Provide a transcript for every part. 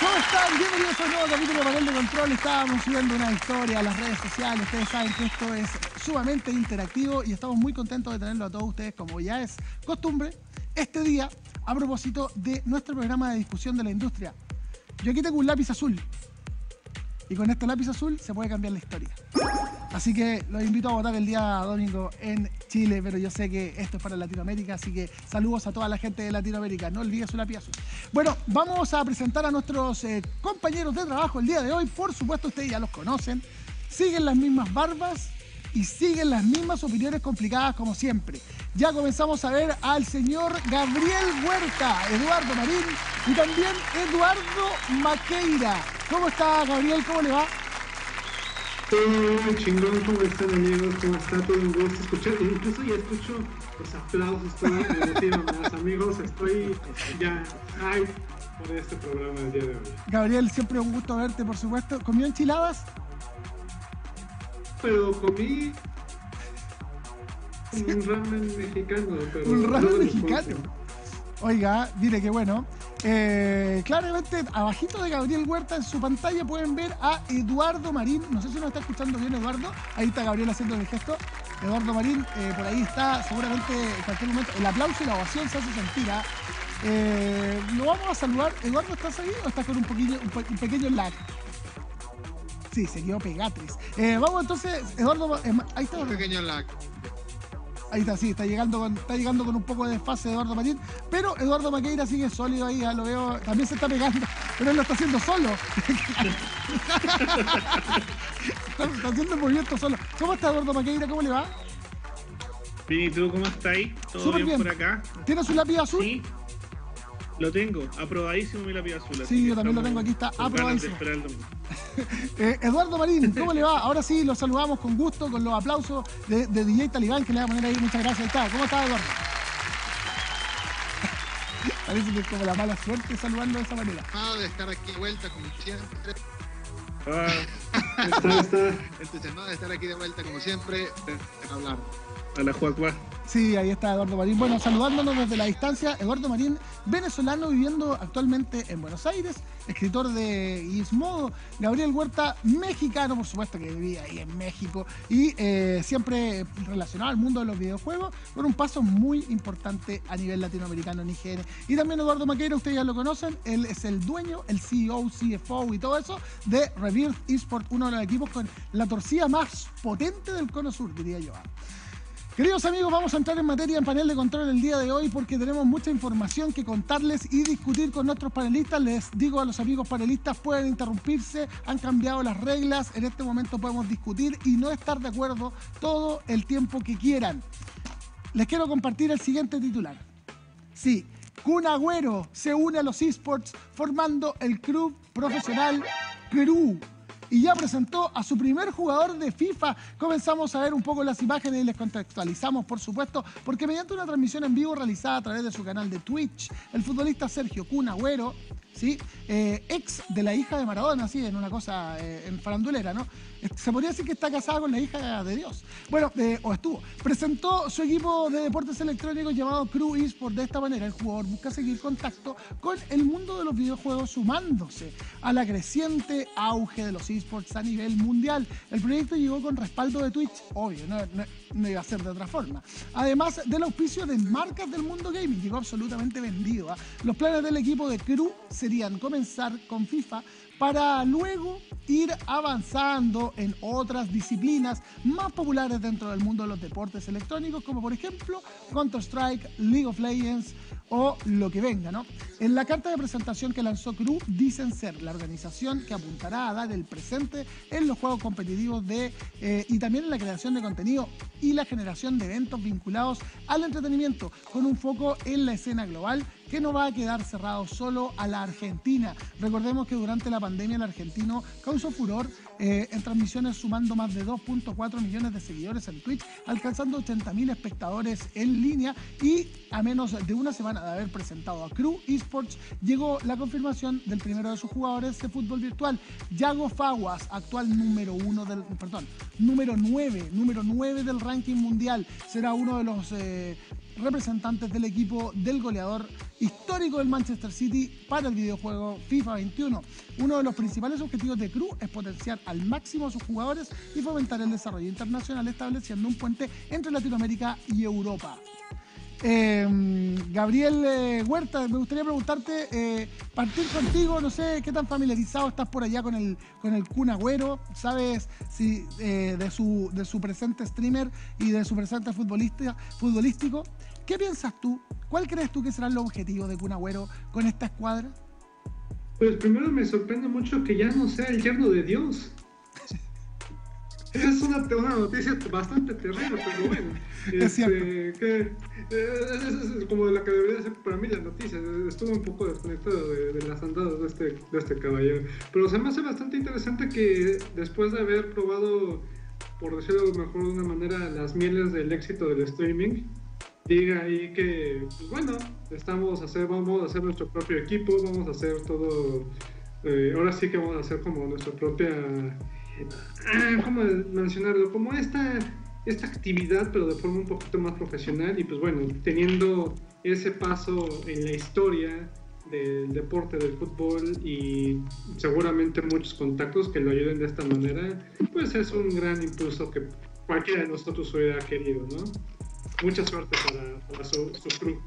¿Cómo están? Bienvenidos a un nuevo capítulo de Panel de Control. Estábamos subiendo una historia a las redes sociales. Ustedes saben que esto es sumamente interactivo y estamos muy contentos de tenerlo a todos ustedes, como ya es costumbre, este día a propósito de nuestro programa de discusión de la industria. Yo aquí tengo un lápiz azul y con este lápiz azul se puede cambiar la historia. Así que los invito a votar el día domingo en Chile, pero yo sé que esto es para Latinoamérica, así que saludos a toda la gente de Latinoamérica. No olvides su lápiz azul. Bueno, vamos a presentar a nuestros eh, compañeros de trabajo el día de hoy. Por supuesto, ustedes ya los conocen. Siguen las mismas barbas y siguen las mismas opiniones complicadas como siempre. Ya comenzamos a ver al señor Gabriel Huerta, Eduardo Marín y también Eduardo Maqueira. ¿Cómo está Gabriel? ¿Cómo le va? Todo chingón, ¿cómo están amigos? ¿Cómo está? Todo un gusto escuchar. Incluso ya escucho los aplausos, todo más amigos. Estoy ya ay, por este programa del día de hoy. Gabriel, siempre un gusto verte, por supuesto. ¿Comió enchiladas? Pero comí un ramen mexicano. Pero un ramen mexicano. Oiga, mire qué bueno. Eh, claramente, abajito de Gabriel Huerta en su pantalla pueden ver a Eduardo Marín. No sé si nos está escuchando bien Eduardo. Ahí está Gabriel haciendo el gesto. Eduardo Marín, eh, por ahí está, seguramente en cualquier momento. El aplauso y la ovación se hace sentir. ¿ah? Eh, lo vamos a saludar. Eduardo, ¿estás ahí o estás con un, poquillo, un, pequeño lag? Sí, se quedó pegatriz. vamos entonces, Eduardo, ahí está. Un pequeño lag. Ahí está, sí, está llegando con, está llegando con un poco de desfase Eduardo Marín, pero Eduardo Maqueira sigue sólido ahí, ya lo veo, también se está pegando, pero él lo está haciendo solo. está, haciendo el movimiento solo. ¿Cómo está Eduardo Maqueira? ¿Cómo le va? Bien, ¿y tú cómo estás ahí? ¿Todo bien, por acá? ¿Tienes su lápiz azul? Sí. Lo tengo, aprobadísimo mi lápiz azul. Sí, yo también lo tengo aquí, está aprobadísimo. eh, Eduardo Marín, ¿cómo le va? Ahora sí, lo saludamos con gusto, con los aplausos de, DJ Talibán que le va a poner ahí. Muchas gracias. Está. ¿Cómo está, Eduardo? Parece que es como la mala suerte saludando de esa manera. Ah, de estar aquí de vuelta como siempre. Ah, está, está. Entusiasmado de estar aquí de vuelta como siempre, hablar. A la Juacua. Sí, ahí está Eduardo Marín. Bueno, saludándonos desde la distancia, Eduardo Marín, venezolano viviendo actualmente en Buenos Aires, escritor de Gizmodo, Gabriel Huerta, mexicano, por supuesto que vivía ahí en México, y eh, siempre relacionado al mundo de los videojuegos, con un paso muy importante a nivel latinoamericano en IGN. Y también Eduardo Maqueira, ustedes ya lo conocen, él es el dueño, el CEO, CFO y todo eso de Rebirth Esport, uno de los equipos con la torcida más potente del cono sur, diría yo. Queridos amigos, vamos a entrar en materia en panel de control el día de hoy porque tenemos mucha información que contarles y discutir con nuestros panelistas. Les digo a los amigos panelistas, pueden interrumpirse, han cambiado las reglas, en este momento podemos discutir y no estar de acuerdo todo el tiempo que quieran. Les quiero compartir el siguiente titular. Sí, Kun Agüero se une a los esports formando el club profesional Perú y ya presentó a su primer jugador de FIFA. Comenzamos a ver un poco las imágenes y les contextualizamos, por supuesto, porque mediante una transmisión en vivo realizada a través de su canal de Twitch, el futbolista Sergio Kun Agüero ¿sí? Eh, ex de la hija de Maradona, así, en una cosa eh, en farandulera, ¿no? Se podría decir que está casada con la hija de Dios. Bueno, eh, o estuvo. Presentó su equipo de deportes electrónicos llamado Crew Esports. De esta manera, el jugador busca seguir contacto con el mundo de los videojuegos, sumándose a la creciente auge de los esports a nivel mundial. El proyecto llegó con respaldo de Twitch, obvio, no, iba a ser de otra forma. Además del auspicio de marcas del mundo gaming, llegó absolutamente vendido. ¿ah? Los planes del equipo de Crew se serían comenzar con FIFA para luego ir avanzando en otras disciplinas más populares dentro del mundo de los deportes electrónicos, como por ejemplo Counter-Strike, League of Legends o lo que venga, ¿no? En la carta de presentación que lanzó Crew dicen ser la organización que apuntará a dar el presente en los juegos competitivos de, eh, y también en la creación de contenido y la generación de eventos vinculados al entretenimiento, con un foco en la escena global que no va a quedar cerrado solo a la Argentina. Recordemos que durante la pandemia el argentino causó furor eh, en transmisiones sumando más de 2.4 millones de seguidores en Twitch, alcanzando 80.000 espectadores en línea y a menos de una semana de haber presentado a Crew Esports, llegó la confirmación del primero de sus jugadores de fútbol virtual, Yago Faguas, actual número uno del, perdón, número 9, número 9 del ranking mundial. Será uno de los eh, representantes del equipo del goleador histórico del Manchester City para el videojuego FIFA 21. Uno de los principales objetivos de Cruz es potenciar al máximo a sus jugadores y fomentar el desarrollo internacional estableciendo un puente entre Latinoamérica y Europa. Eh, Gabriel eh, Huerta, me gustaría preguntarte, eh, partir contigo, no sé qué tan familiarizado estás por allá con el, con el Kun Agüero, sabes si eh, de, su, de su presente streamer y de su presente futbolista, futbolístico. ¿Qué piensas tú? ¿Cuál crees tú que será el objetivo de Kun Agüero con esta escuadra? Pues primero me sorprende mucho que ya no sea el yerno de Dios. Es una, una, noticia bastante terrible, pero bueno. Es este, que, eh, es, es, como la que debería ser para mí la noticia. Estuve un poco desconectado de, de, las andadas de este, de este caballero. Pero se me hace bastante interesante que después de haber probado, por decirlo mejor de una manera, las mieles del éxito del streaming, diga ahí que, pues bueno, estamos a hacer, vamos a hacer nuestro propio equipo, vamos a hacer todo. Eh, ahora sí que vamos a hacer como nuestra propia ¿cómo mencionarlo? Como esta, esta actividad, pero de forma un poquito más profesional y pues bueno, teniendo ese paso en la historia del deporte del fútbol y seguramente muchos contactos que lo ayuden de esta manera, pues es un gran impulso que cualquiera de nosotros hubiera querido, ¿no? Mucha suerte para, para su, su.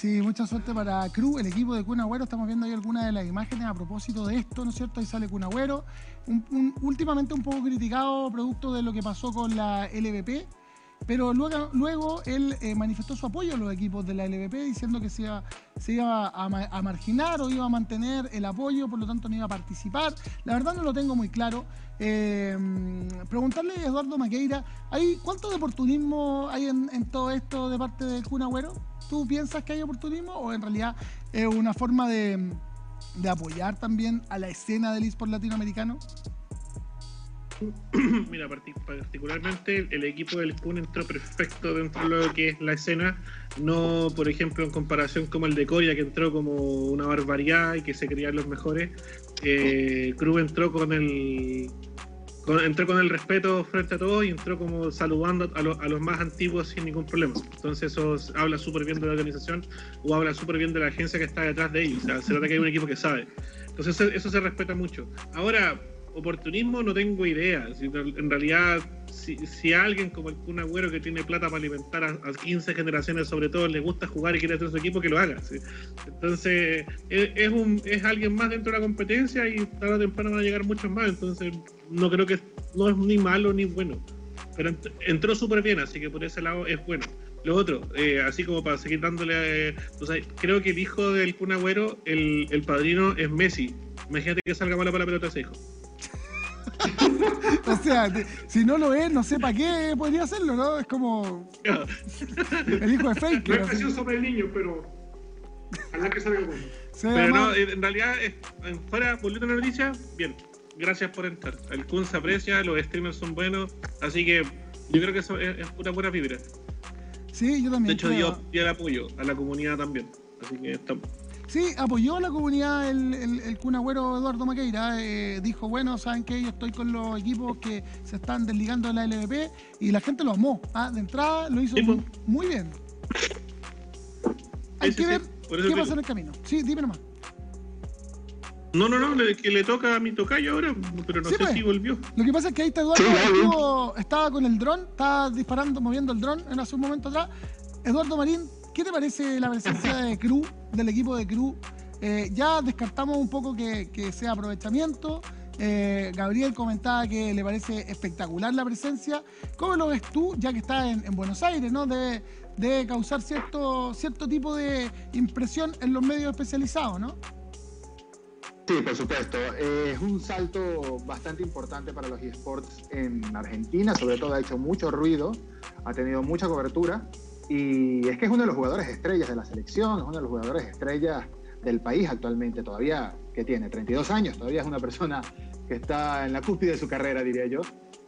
Sí, mucha suerte para Cruz, el equipo de Kun Agüero. Estamos viendo ahí algunas de las imágenes a propósito de esto, ¿no es cierto? Ahí sale Kun Agüero. Un, un, últimamente un poco criticado producto de lo que pasó con la LVP, pero luego, luego él eh, manifestó su apoyo a los equipos de la LVP diciendo que se iba, se iba a, marginar o iba a mantener el apoyo, por lo tanto no iba a participar. La verdad no lo tengo muy claro. Eh, preguntarle a Eduardo Maqueira, ¿hay, ¿cuánto de oportunismo hay en, todo esto de parte del Kun Agüero? ¿Tú piensas que hay oportunismo o en realidad es una forma de, de apoyar también a la escena del eSport latinoamericano? Mira, particularmente el equipo del Kun entró perfecto dentro de lo que es la escena, no por ejemplo en comparación como el de Coria que entró como una barbaridad y que se creían los mejores, eh, entró con el con, entró con el respeto frente a todos y entró como saludando a, lo, a los más antiguos sin ningún problema. Entonces eso habla súper bien de la organización o habla súper bien de la agencia que está detrás de ellos. O sea, se nota que hay un equipo que sabe. Entonces eso se respeta mucho. Ahora, oportunismo no tengo idea. En realidad, si, alguien como el Kun Agüero que tiene plata para alimentar a, a, 15 generaciones, sobre todo, le gusta jugar y quiere hacer su equipo, que lo haga. Entonces, es, un, es alguien más dentro de la competencia y tarde o temprano van a llegar muchos más. Entonces, no creo que no es ni malo ni bueno. Pero ent entró súper bien, así que por ese lado es bueno. Lo otro, eh, así como para seguir dándole. Eh, o sea, creo que el hijo del Kun Agüero, el, el padrino, es Messi. Imagínate que salga malo para la pelota ese hijo. o sea, si no lo es, no sé para qué podría hacerlo, ¿no? Es como. el hijo de Fake. No es presión sobre el niño, pero. Ojalá que salga bueno. Pero no, en realidad, fuera, volviendo a la noticia, bien. Gracias por entrar. El Kun se aprecia, los streamers son buenos, así que yo creo que eso es, es una buena vibra. Sí, yo también. De hecho, dio, dio el apoyo a la comunidad también. Así que estamos. Sí, apoyó a la comunidad el, el, el Kun Agüero Eduardo Maqueira. Eh, dijo, bueno, saben que yo estoy con los equipos que se están desligando de la LVP y la gente lo amó. ¿ah? De entrada lo hizo Sí, muy, pues. muy bien. Hay que sí, ver qué pasa en el camino. Sí, dime nomás. No, no, no, le- que le toca a mi tocayo ahora, pero no Sí, sé pues. si volvió. Lo que pasa es que ahí está Eduardo estuvo- estaba con el dron, estaba disparando, moviendo el dron en hace un momento atrás. Eduardo Marín, ¿qué te parece la presencia de Cruz, del equipo de Cruz? Eh, ya descartamos un poco que, sea aprovechamiento. Eh, Gabriel comentaba que le parece espectacular la presencia. ¿Cómo lo ves tú, ya que estás en, en Buenos Aires, ¿no? Debe, debe causar cierto, cierto tipo de impresión en los medios especializados, ¿no? Sí, por supuesto. Eh, es un salto bastante importante para los esports en Argentina, sobre todo ha hecho mucho ruido, ha tenido mucha cobertura y es que es uno de los jugadores estrellas de la selección, es uno de los jugadores estrellas del país actualmente, todavía que tiene 32 años, todavía es una persona que está en la cúspide de su carrera, diría yo.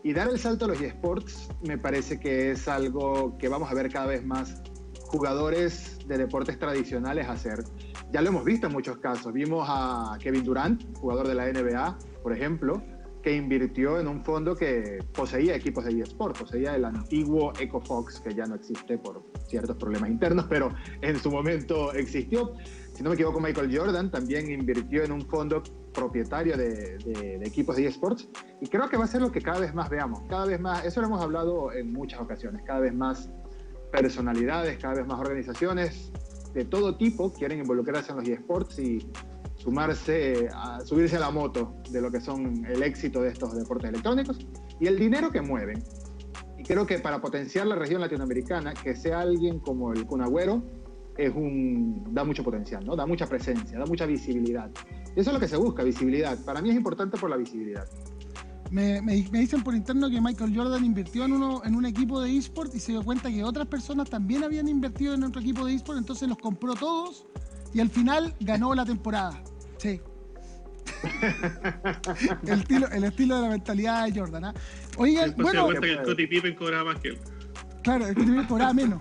Y dar el salto a los esports me parece que es algo que vamos a ver cada vez más jugadores de deportes tradicionales hacer. Ya lo hemos visto en muchos casos. Vimos a Kevin Durant, jugador de la NBA, por ejemplo, que invirtió en un fondo que poseía equipos de eSport, poseía el antiguo EcoFox, que ya no existe por ciertos problemas internos, pero en su momento existió. Si no me equivoco, Michael Jordan también invirtió en un fondo propietario de, de, equipos de eSports y creo que va a ser lo que cada vez más veamos, cada vez más, eso lo hemos hablado en muchas ocasiones, cada vez más personalidades, cada vez más organizaciones de todo tipo quieren involucrarse en los eSports y sumarse, a, subirse a la moto de lo que son el éxito de estos deportes electrónicos y el dinero que mueven. Y creo que para potenciar la región latinoamericana, que sea alguien como el Cunagüero, es un, da mucho potencial, ¿no? da mucha presencia, da mucha visibilidad. Y eso es lo que se busca, visibilidad. Para mí es importante por la visibilidad. Me, me, dicen por interno que Michael Jordan invirtió en, uno, en un equipo de eSport y se dio cuenta que otras personas también habían invertido en otro equipo de eSport, entonces los compró todos y al final ganó la temporada. Sí. el, estilo, el estilo de la mentalidad de Jordan. ¿ah? Oigan, bueno. Se cuenta que Scottie Pippen cobraba más que él. Claro, el que cobraba menos.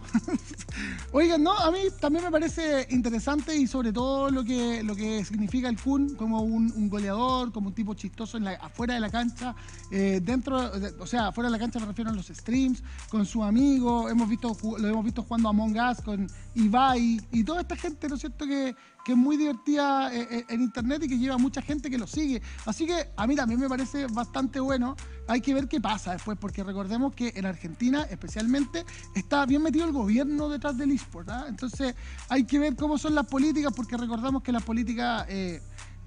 Oigan, no, a mí también me parece interesante y sobre todo lo que, lo que significa el Kun como un, goleador, como un tipo chistoso en la, afuera de la cancha, eh, dentro, o sea, afuera de la cancha me refiero a los streams, con su amigo, hemos visto, lo hemos visto jugando a Among Us con Ibai y toda esta gente, ¿no es cierto?, que, que es muy divertida eh, eh, en internet y que lleva mucha gente que lo sigue. Así que a mí también me parece bastante bueno. Hay que ver qué pasa después, porque recordemos que en Argentina, especialmente, está bien metido el gobierno detrás del eSport. ¿ah? Entonces hay que ver cómo son las políticas, porque recordamos que las políticas eh,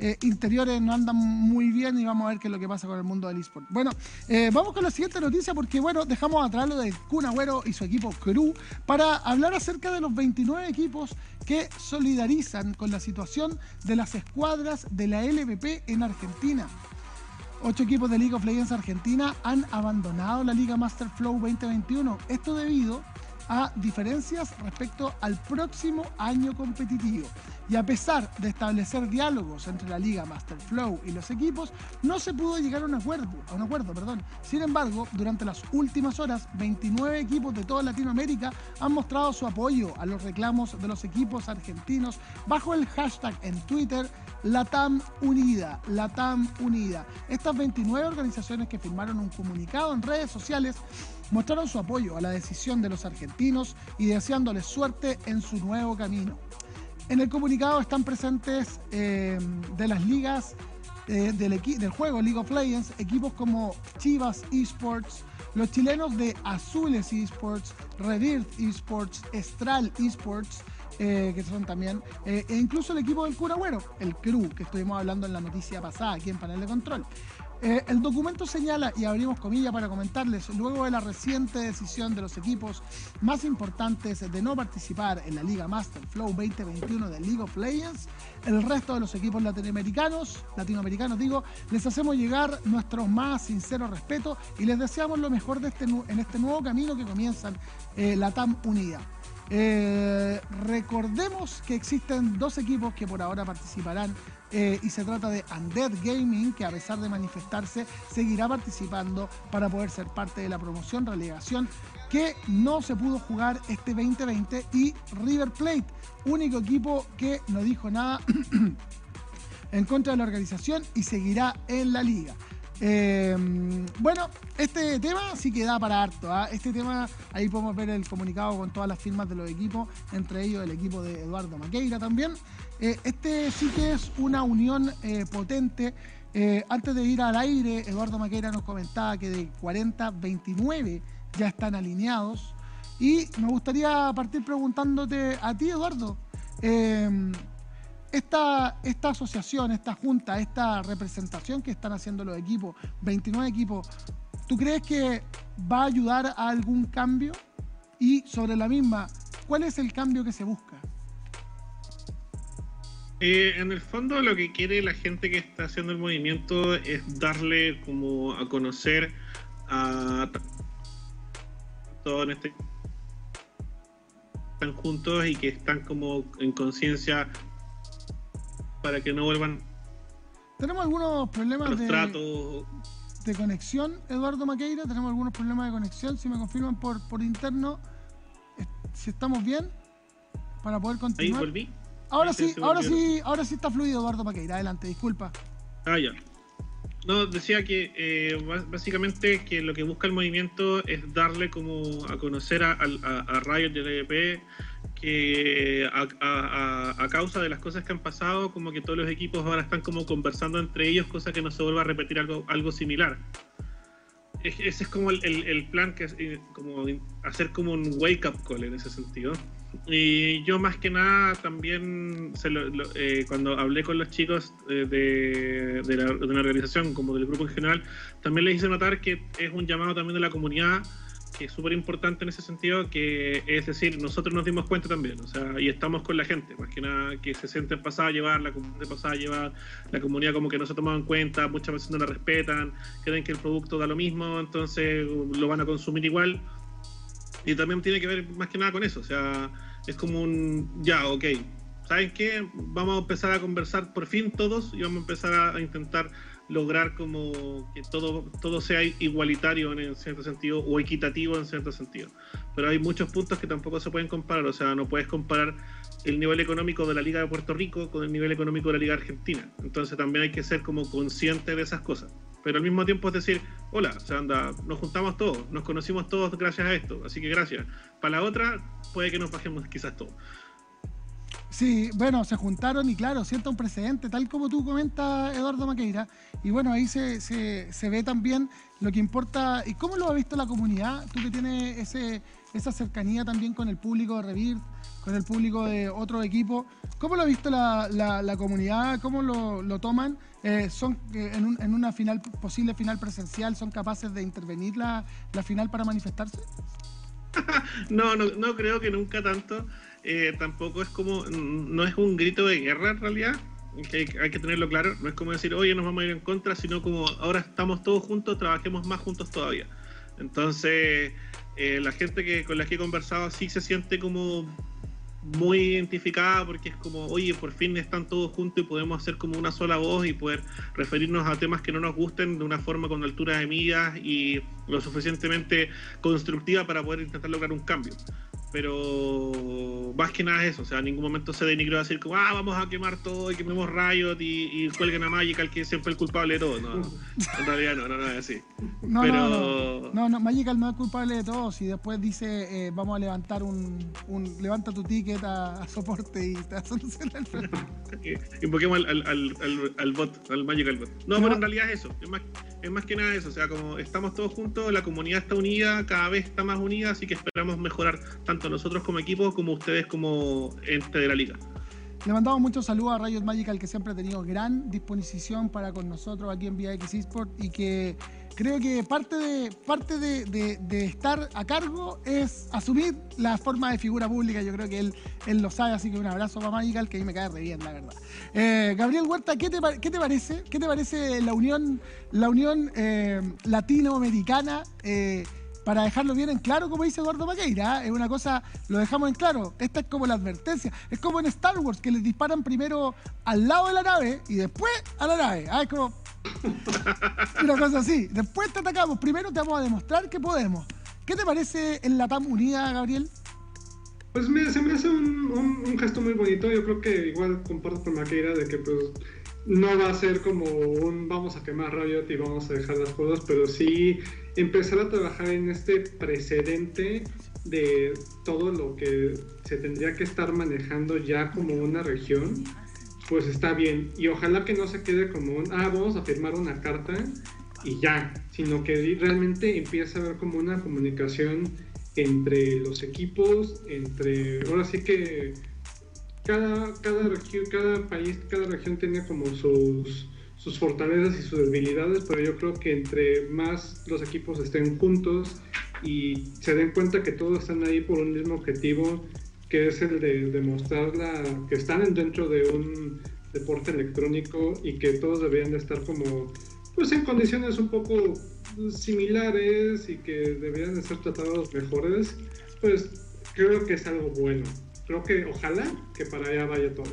eh, interiores no andan muy bien y vamos a ver qué es lo que pasa con el mundo del eSport. Bueno, eh, vamos con la siguiente noticia porque, bueno, dejamos atrás lo de Kun y su equipo Crew para hablar acerca de los 29 equipos que solidarizan con la situación de las escuadras de la LVP en Argentina. Ocho equipos de League of Legends Argentina han abandonado la Liga Master Flow 2021. Esto debido a diferencias respecto al próximo año competitivo. Y a pesar de establecer diálogos entre la Liga Master Flow y los equipos, no se pudo llegar a un acuerdo. A un acuerdo perdón. Sin embargo, durante las últimas horas, 29 equipos de toda Latinoamérica han mostrado su apoyo a los reclamos de los equipos argentinos bajo el hashtag en Twitter LATAM Unida. LATAM Unida. Estas 29 organizaciones que firmaron un comunicado en redes sociales mostraron su apoyo a la decisión de los argentinos y deseándoles suerte en su nuevo camino. En el comunicado están presentes eh, de las ligas eh, del, del, juego League of Legends, equipos como Chivas Esports, los chilenos de Azules Esports, Red Esports, Estral Esports, eh, que son también, e incluso el equipo del Curagüero, el CRU, que estuvimos hablando en la noticia pasada aquí en Panel de Control. Eh, el documento señala, y abrimos comillas para comentarles, luego de la reciente decisión de los equipos más importantes de no participar en la Liga Master Flow 2021 de League of Legends, el resto de los equipos latinoamericanos, latinoamericanos digo, les hacemos llegar nuestro más sincero respeto y les deseamos lo mejor este, en este nuevo camino que comienzan eh, la TAM Unida. Eh, recordemos que existen dos equipos que por ahora participarán eh, y se trata de Undead Gaming, que a pesar de manifestarse, seguirá participando para poder ser parte de la promoción relegación que no se pudo jugar este 2020 y River Plate, único equipo que no dijo nada en contra de la organización y seguirá en la liga. Eh, bueno, este tema sí que da para harto. ¿ah? Este tema, ahí podemos ver el comunicado con todas las firmas de los equipos, entre ellos el equipo de Eduardo Maqueira también. Eh, este sí que es una unión eh, potente. Eh, antes de ir al aire, Eduardo Maqueira nos comentaba que de 40, 29 ya están alineados. Y me gustaría partir preguntándote a ti, Eduardo, esta, esta asociación, esta junta, esta representación que están haciendo los equipos, 29 equipos, ¿tú crees que va a ayudar a algún cambio? Y sobre la misma, ¿cuál es el cambio que se busca? Eh, en el fondo lo que quiere la gente que está haciendo el movimiento es darle como a conocer a todos en este están juntos y que están como en conciencia para que no vuelvan tenemos algunos problemas de, de conexión Eduardo Maqueira tenemos algunos problemas de conexión si me confirman por, por interno si estamos bien para poder continuar ahí volví Ahora sí, ahora sí, ahora sí está fluido Eduardo Paqueira. Adelante, disculpa. Ah, ya. No, decía que eh, básicamente que lo que busca el movimiento es darle como a conocer a, a, a Riot y que a, causa de las cosas que han pasado, como que todos los equipos ahora están como conversando entre ellos, cosa que no se vuelva a repetir algo, algo similar. Ese es como el, plan, que es eh, como hacer como un wake up call en ese sentido. Y yo más que nada también eh, cuando hablé con los chicos eh, de, de, la, de, una organización como del grupo en general, también les hice notar que es un llamado también de la comunidad que es súper importante en ese sentido, que es decir, nosotros nos dimos cuenta también, o sea, y estamos con la gente, más que nada que se sienten pasada a llevar, la comunidad pasada a llevar, la comunidad como que no se ha tomado en cuenta, muchas veces no la respetan, creen que el producto da lo mismo, entonces lo van a consumir igual, y también tiene que ver más que nada con eso, o sea, es como un, ya, ok, ¿saben qué? Vamos a empezar a conversar por fin todos y vamos a empezar a intentar lograr como que todo, todo sea igualitario en cierto sentido o equitativo en cierto sentido. Pero hay muchos puntos que tampoco se pueden comparar, o sea, no puedes comparar el nivel económico de la Liga de Puerto Rico con el nivel económico de la Liga Argentina. Entonces también hay que ser como consciente de esas cosas. Pero al mismo tiempo es decir, hola, o sea, anda, nos juntamos todos, nos conocimos todos gracias a esto, así que gracias. Para la otra, puede que nos bajemos quizás todos. Sí, bueno, se juntaron y claro, sienta un precedente, tal como tú comentas, Eduardo Maqueira. Y bueno, ahí se, se, ve también lo que importa y cómo lo ha visto la comunidad, tú que tienes ese, esa cercanía también con el público de Revir, con el público de otro equipo. ¿Cómo lo ha visto la, la, comunidad? ¿Cómo lo, lo toman? Eh, ¿Son eh, en, un, en, una final posible final presencial, son capaces de intervenir la, la final para manifestarse? no, no, no creo que nunca tanto. Eh, tampoco es como, no es un grito de guerra en realidad, hay, que tenerlo claro, no es como decir, oye, nos vamos a ir en contra, sino como ahora estamos todos juntos, trabajemos más juntos todavía. Entonces, eh, la gente que con la que he conversado sí se siente como muy identificada porque es como, oye, por fin están todos juntos y podemos hacer como una sola voz y poder referirnos a temas que no nos gusten de una forma con altura de miras y lo suficientemente constructiva para poder intentar lograr un cambio pero más que nada eso, o sea, en ningún momento se denigró decir como, ah, vamos a quemar todo y quememos Riot y, y cuelguen a Magical que siempre es el culpable de todo, no, en realidad no, no, no es así. No, pero... no, no, Magical no es culpable de todo, si después dice, eh, vamos a levantar un, un, levanta tu ticket a, soporte y te soluciona el problema. Invoquemos al, al, al, al, bot, al Magical bot. No, pero en realidad es eso, es más, es más que nada eso, o sea, como estamos todos juntos, la comunidad está unida, cada vez está más unida, así que esperamos mejorar tanto nosotros como equipo como ustedes como ente de la liga. Le mandamos muchos saludos a Riot Magical que siempre ha tenido gran disposición para con nosotros aquí en VX Esport y que creo que parte de parte de, estar a cargo es asumir la forma de figura pública. Yo creo que él, él lo sabe, así que un abrazo para Magical que ahí me cae re bien, la verdad. Eh, Gabriel Huerta, ¿qué te, ¿qué te, parece? ¿Qué te parece la unión, la unión eh, latinoamericana? Eh, para dejarlo bien en claro, como dice Eduardo Maqueira, ¿eh? es una cosa, lo dejamos en claro, esta es como la advertencia, es como en Star Wars, que les disparan primero al lado de la nave y después a la nave, ¿ah? es como una cosa así, después te atacamos, primero te vamos a demostrar que podemos. ¿Qué te parece en la TAM unida, Gabriel? Pues mira, se me hace un, gesto muy bonito, yo creo que igual comparto con Maqueira de que pues no va a ser como un vamos a quemar Riot y vamos a dejar las cosas, pero sí empezar a trabajar en este precedente de todo lo que se tendría que estar manejando ya como una región, pues está bien. Y ojalá que no se quede como un, ah, vamos a firmar una carta y ya, sino que realmente empiece a haber como una comunicación entre los equipos, entre, ahora sí que cada, cada región, cada país, cada región tiene como sus, sus fortalezas y sus debilidades, pero yo creo que entre más los equipos estén juntos y se den cuenta que todos están ahí por un mismo objetivo, que es el de demostrar que están dentro de un deporte electrónico y que todos deberían de estar como pues en condiciones un poco similares y que deberían de ser tratados mejores, pues creo que es algo bueno creo que ojalá que para allá vaya todo.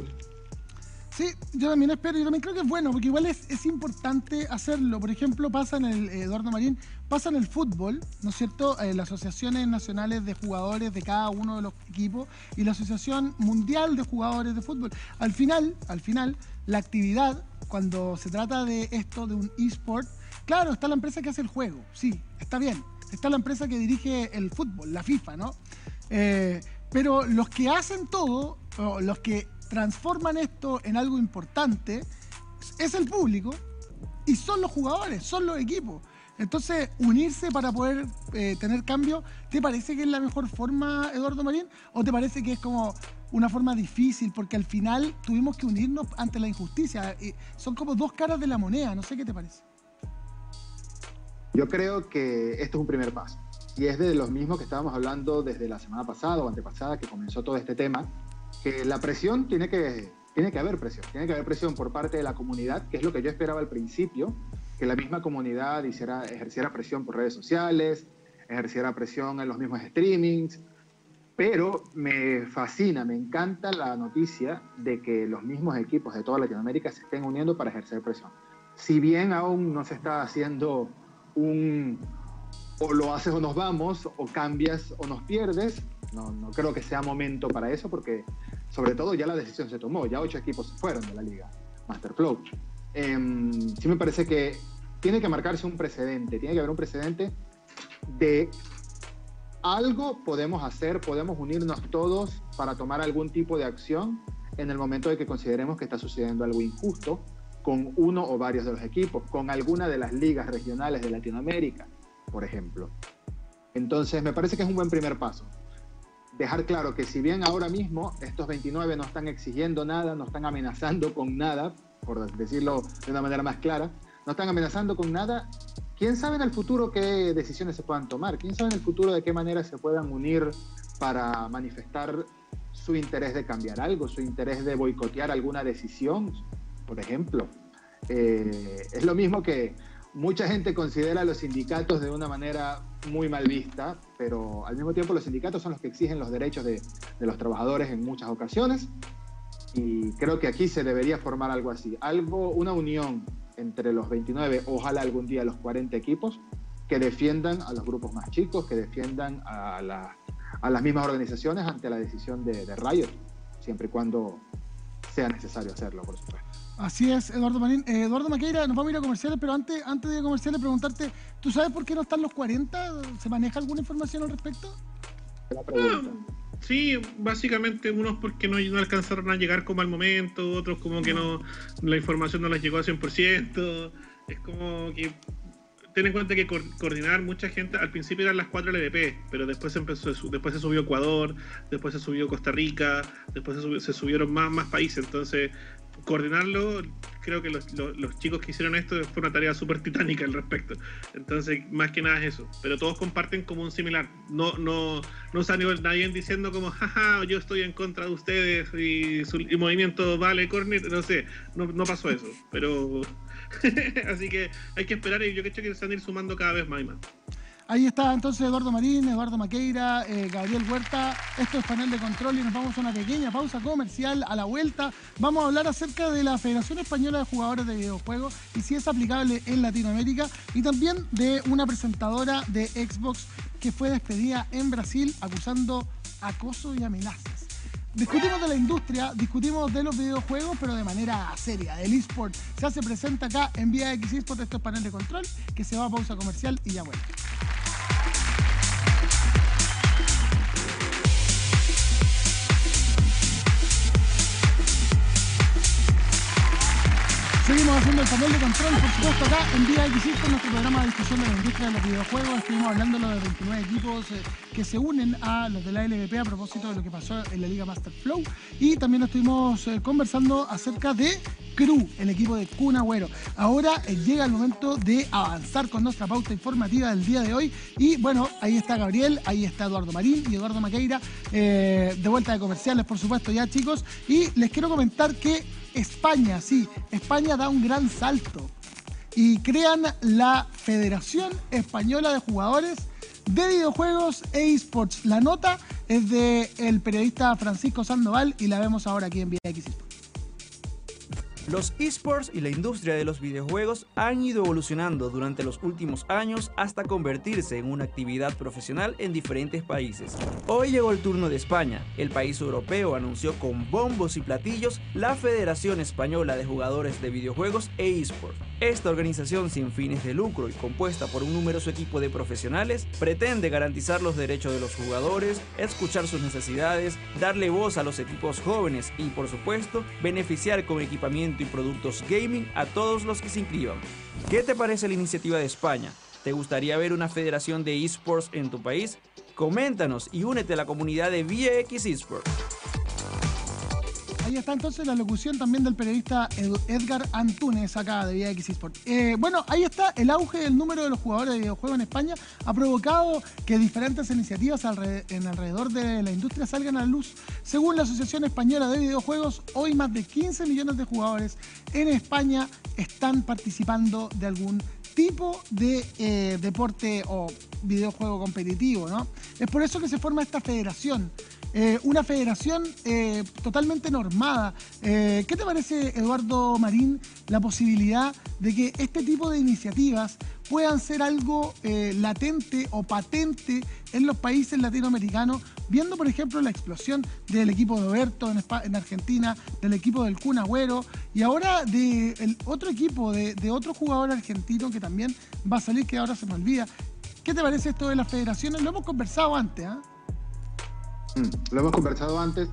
Sí, yo también espero, yo también creo que es bueno, porque igual es, es importante hacerlo. Por ejemplo, pasa en el, eh, Eduardo Marín, pasa en el fútbol, ¿no es cierto? Eh, las asociaciones nacionales de jugadores de cada uno de los equipos y la Asociación Mundial de Jugadores de Fútbol. Al final, al final, la actividad cuando se trata de esto, de un eSport, claro, está la empresa que hace el juego, sí, está bien. Está la empresa que dirige el fútbol, la FIFA, ¿no? Eh, pero los que hacen todo, los que transforman esto en algo importante, es el público y son los jugadores, son los equipos. Entonces, unirse para poder eh, tener cambio, ¿te parece que es la mejor forma, Eduardo Marín? ¿O te parece que es como una forma difícil? Porque al final tuvimos que unirnos ante la injusticia. Son como dos caras de la moneda, no sé qué te parece. Yo creo que esto es un primer paso. Y es de los mismos que estábamos hablando desde la semana pasada o antepasada que comenzó todo este tema, que la presión tiene que, tiene que haber presión, tiene que haber presión por parte de la comunidad, que es lo que yo esperaba al principio, que la misma comunidad hiciera, ejerciera presión por redes sociales, ejerciera presión en los mismos streamings, pero me fascina, me encanta la noticia de que los mismos equipos de toda Latinoamérica se estén uniendo para ejercer presión. Si bien aún no se está haciendo un o lo haces o nos vamos, o cambias o nos pierdes, no, no creo que sea momento para eso porque sobre todo ya la decisión se tomó, ya ocho equipos se fueron de la liga. Masterflow. Eh, sí me parece que tiene que marcarse un precedente, tiene que haber un precedente de algo podemos hacer, podemos unirnos todos para tomar algún tipo de acción en el momento de que consideremos que está sucediendo algo injusto con uno o varios de los equipos, con alguna de las ligas regionales de Latinoamérica, por ejemplo. Entonces, me parece que es un buen primer paso. Dejar claro que si bien ahora mismo estos 29 no están exigiendo nada, no están amenazando con nada, por decirlo de una manera más clara, no están amenazando con nada. ¿Quién sabe en el futuro qué decisiones se puedan tomar? ¿Quién sabe en el futuro de qué manera se puedan unir para manifestar su interés de cambiar algo, su interés de boicotear alguna decisión, por ejemplo? Eh, es lo mismo que mucha gente considera a los sindicatos de una manera muy mal vista, pero al mismo tiempo los sindicatos son los que exigen los derechos de, de los trabajadores en muchas ocasiones y creo que aquí se debería formar algo así, algo, una unión entre los 29, ojalá algún día los 40 equipos, que defiendan a los grupos más chicos, que defiendan a, a las mismas organizaciones ante la decisión de, de siempre y cuando sea necesario hacerlo, por supuesto. Así es, Eduardo Marín. Eh, Eduardo Maqueira, nos vamos a ir a comerciales, pero antes, antes de ir a comerciales, preguntarte, ¿tú sabes por qué no están los 40? ¿Se maneja alguna información al respecto? La pregunta. Ah, sí, básicamente unos porque no, no alcanzaron a llegar como al momento, otros como que no la información no les llegó a 100%. Es como que ten en cuenta que co- coordinar mucha gente, al principio eran las cuatro LDP, pero después empezó, después se subió Ecuador, después se subió Costa Rica, después se, subió- se subieron más, más países, entonces coordinarlo, creo que los, chicos que hicieron esto fue una tarea súper titánica al respecto. Entonces, más que nada es eso. Pero todos comparten como un similar. No, no, no salió nadie diciendo como, jaja, yo estoy en contra de ustedes y su movimiento vale Cornet, no sé, no, no pasó eso. Pero así que hay que esperar y yo creo que se van a ir sumando cada vez más y más. Ahí está entonces Eduardo Marín, Eduardo Maqueira, eh, Gabriel Huerta. Esto es panel de control y nos vamos a una pequeña pausa comercial. A la vuelta vamos a hablar acerca de la Federación Española de Jugadores de Videojuegos y si es aplicable en Latinoamérica y también de una presentadora de Xbox que fue despedida en Brasil acusando acoso y amenazas. Discutimos de la industria, discutimos de los videojuegos, pero de manera seria. El eSport se hace presente acá en Vía X eSport. Esto es panel de control que se va a pausa comercial y ya vuelve. Haciendo el panel de control, por supuesto, acá en Vía X con nuestro programa de discusión de la industria de los videojuegos. Estuvimos hablando de los 29 equipos eh, que se unen a los de la LVP a propósito de lo que pasó en la Liga Master Flow. Y también estuvimos eh, conversando acerca de Crew, el equipo de Kun Agüero. Ahora eh, llega el momento de avanzar con nuestra pauta informativa del día de hoy. Y bueno, ahí está Gabriel, ahí está Eduardo Marín y Eduardo Maqueira, de vuelta de comerciales, por supuesto, ya chicos. Y les quiero comentar que España, sí, España da un gran salto y crean la Federación Española de Jugadores de Videojuegos e eSports. La nota es de el periodista Francisco Sandoval y la vemos ahora aquí en Vía X. Los esports y la industria de los videojuegos han ido evolucionando durante los últimos años hasta convertirse en una actividad profesional en diferentes países. Hoy llegó el turno de España. El país europeo anunció con bombos y platillos la Federación Española de Jugadores de Videojuegos e esports. Esta organización sin fines de lucro y compuesta por un numeroso equipo de profesionales pretende garantizar los derechos de los jugadores, escuchar sus necesidades, darle voz a los equipos jóvenes y por supuesto beneficiar con equipamiento y productos gaming a todos los que se inscriban. ¿Qué te parece la iniciativa de España? ¿Te gustaría ver una federación de esports en tu país? Coméntanos y únete a la comunidad de VX Esports. Ahí está entonces la locución también del periodista Edgar Antunes acá de Vía X Sport. Eh, bueno, ahí está el auge del número de los jugadores de videojuegos en España ha provocado que diferentes iniciativas en alrededor de la industria salgan a la luz. Según la Asociación Española de Videojuegos, hoy más de 15 millones de jugadores en España están participando de algún tipo de eh, deporte o videojuego competitivo, ¿no? Es por eso que se forma esta federación. Eh, una federación eh, totalmente normada. Eh, ¿Qué te parece, Eduardo Marín, la posibilidad de que este tipo de iniciativas puedan ser algo latente o patente en los países latinoamericanos, viendo, por ejemplo, la explosión del equipo de Oberto en, Argentina, del equipo del Kun Agüero y ahora de otro equipo, de, otro jugador argentino que también va a salir, que ahora se me olvida. ¿Qué te parece esto de las federaciones? Lo hemos conversado antes. Mm, lo hemos conversado antes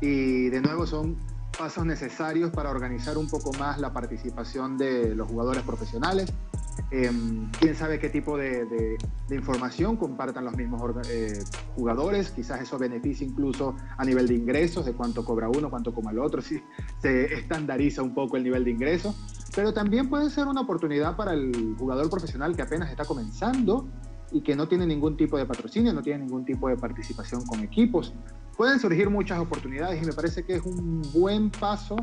y de nuevo son pasos necesarios para organizar un poco más la participación de los jugadores profesionales. Em, quién sabe qué tipo de, información compartan los mismos eh, jugadores, quizás eso beneficie incluso a nivel de ingresos, de cuánto cobra uno, cuánto cobra el otro, si se estandariza un poco el nivel de ingresos, pero también puede ser una oportunidad para el jugador profesional que apenas está comenzando y que no tiene ningún tipo de patrocinio, no tiene ningún tipo de participación con equipos. Pueden surgir muchas oportunidades y me parece que es un buen paso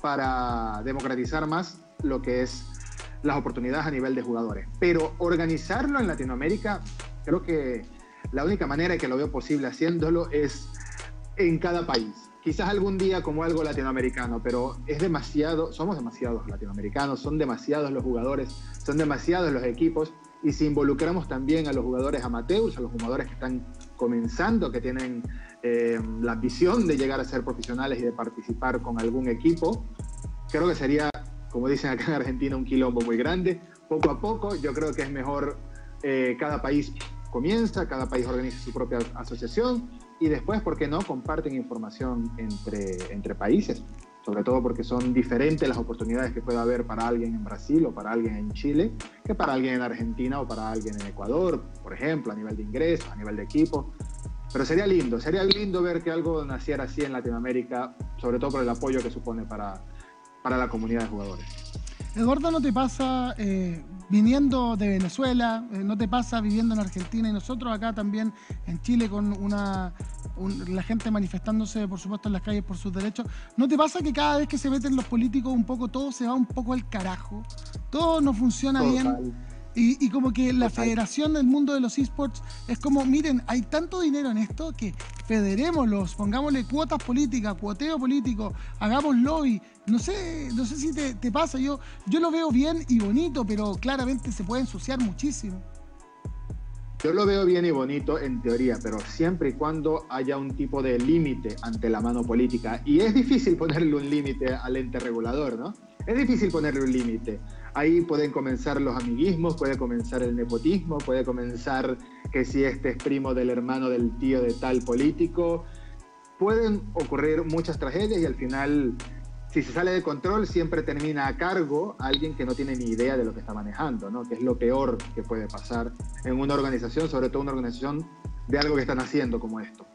para democratizar más lo que es las oportunidades a nivel de jugadores. Pero organizarlo en Latinoamérica, creo que la única manera que lo veo posible haciéndolo es en cada país. Quizás algún día como algo latinoamericano, pero es demasiado, somos demasiados latinoamericanos, son demasiados los jugadores, son demasiados los equipos y si involucramos también a los jugadores amateurs, a los jugadores que están comenzando, que tienen eh, la visión de llegar a ser profesionales y de participar con algún equipo, creo que sería, como dicen acá en Argentina, un quilombo muy grande. Poco a poco, yo creo que es mejor eh, cada país comienza, cada país organiza su propia asociación y después, ¿por qué no?, comparten información entre, entre países sobre todo porque son diferentes las oportunidades que puede haber para alguien en Brasil o para alguien en Chile que para alguien en Argentina o para alguien en Ecuador, por ejemplo, a nivel de ingresos, a nivel de equipo. Pero sería lindo, sería lindo ver que algo naciera así en Latinoamérica, sobre todo por el apoyo que supone para, para la comunidad de jugadores. Eduardo, ¿no te pasa eh, viniendo de Venezuela? Eh, ¿No te pasa viviendo en Argentina y nosotros acá también en Chile con una la gente manifestándose, por supuesto, en las calles por sus derechos? ¿No te pasa que cada vez que se meten los políticos un poco todo se va un poco al carajo? Todo no funciona bien y, como que la federación del mundo de los esports es como, miren, hay tanto dinero en esto que federémoslos, pongámosle cuotas políticas, cuoteo político, hagámoslo y no sé, no sé si te, pasa, yo, yo lo veo bien y bonito, pero claramente se puede ensuciar muchísimo. Yo lo veo bien y bonito en teoría, pero siempre y cuando haya un tipo de límite ante la mano política. Y es difícil ponerle un límite al ente regulador, ¿no? Es difícil ponerle un límite. Ahí pueden comenzar los amiguismos, puede comenzar el nepotismo, puede comenzar que si este es primo del hermano del tío de tal político. Pueden ocurrir muchas tragedias y al final, si se sale de control, siempre termina a cargo alguien que no tiene ni idea de lo que está manejando, ¿no? que es lo peor que puede pasar en una organización, sobre todo una organización de algo que están haciendo como esto.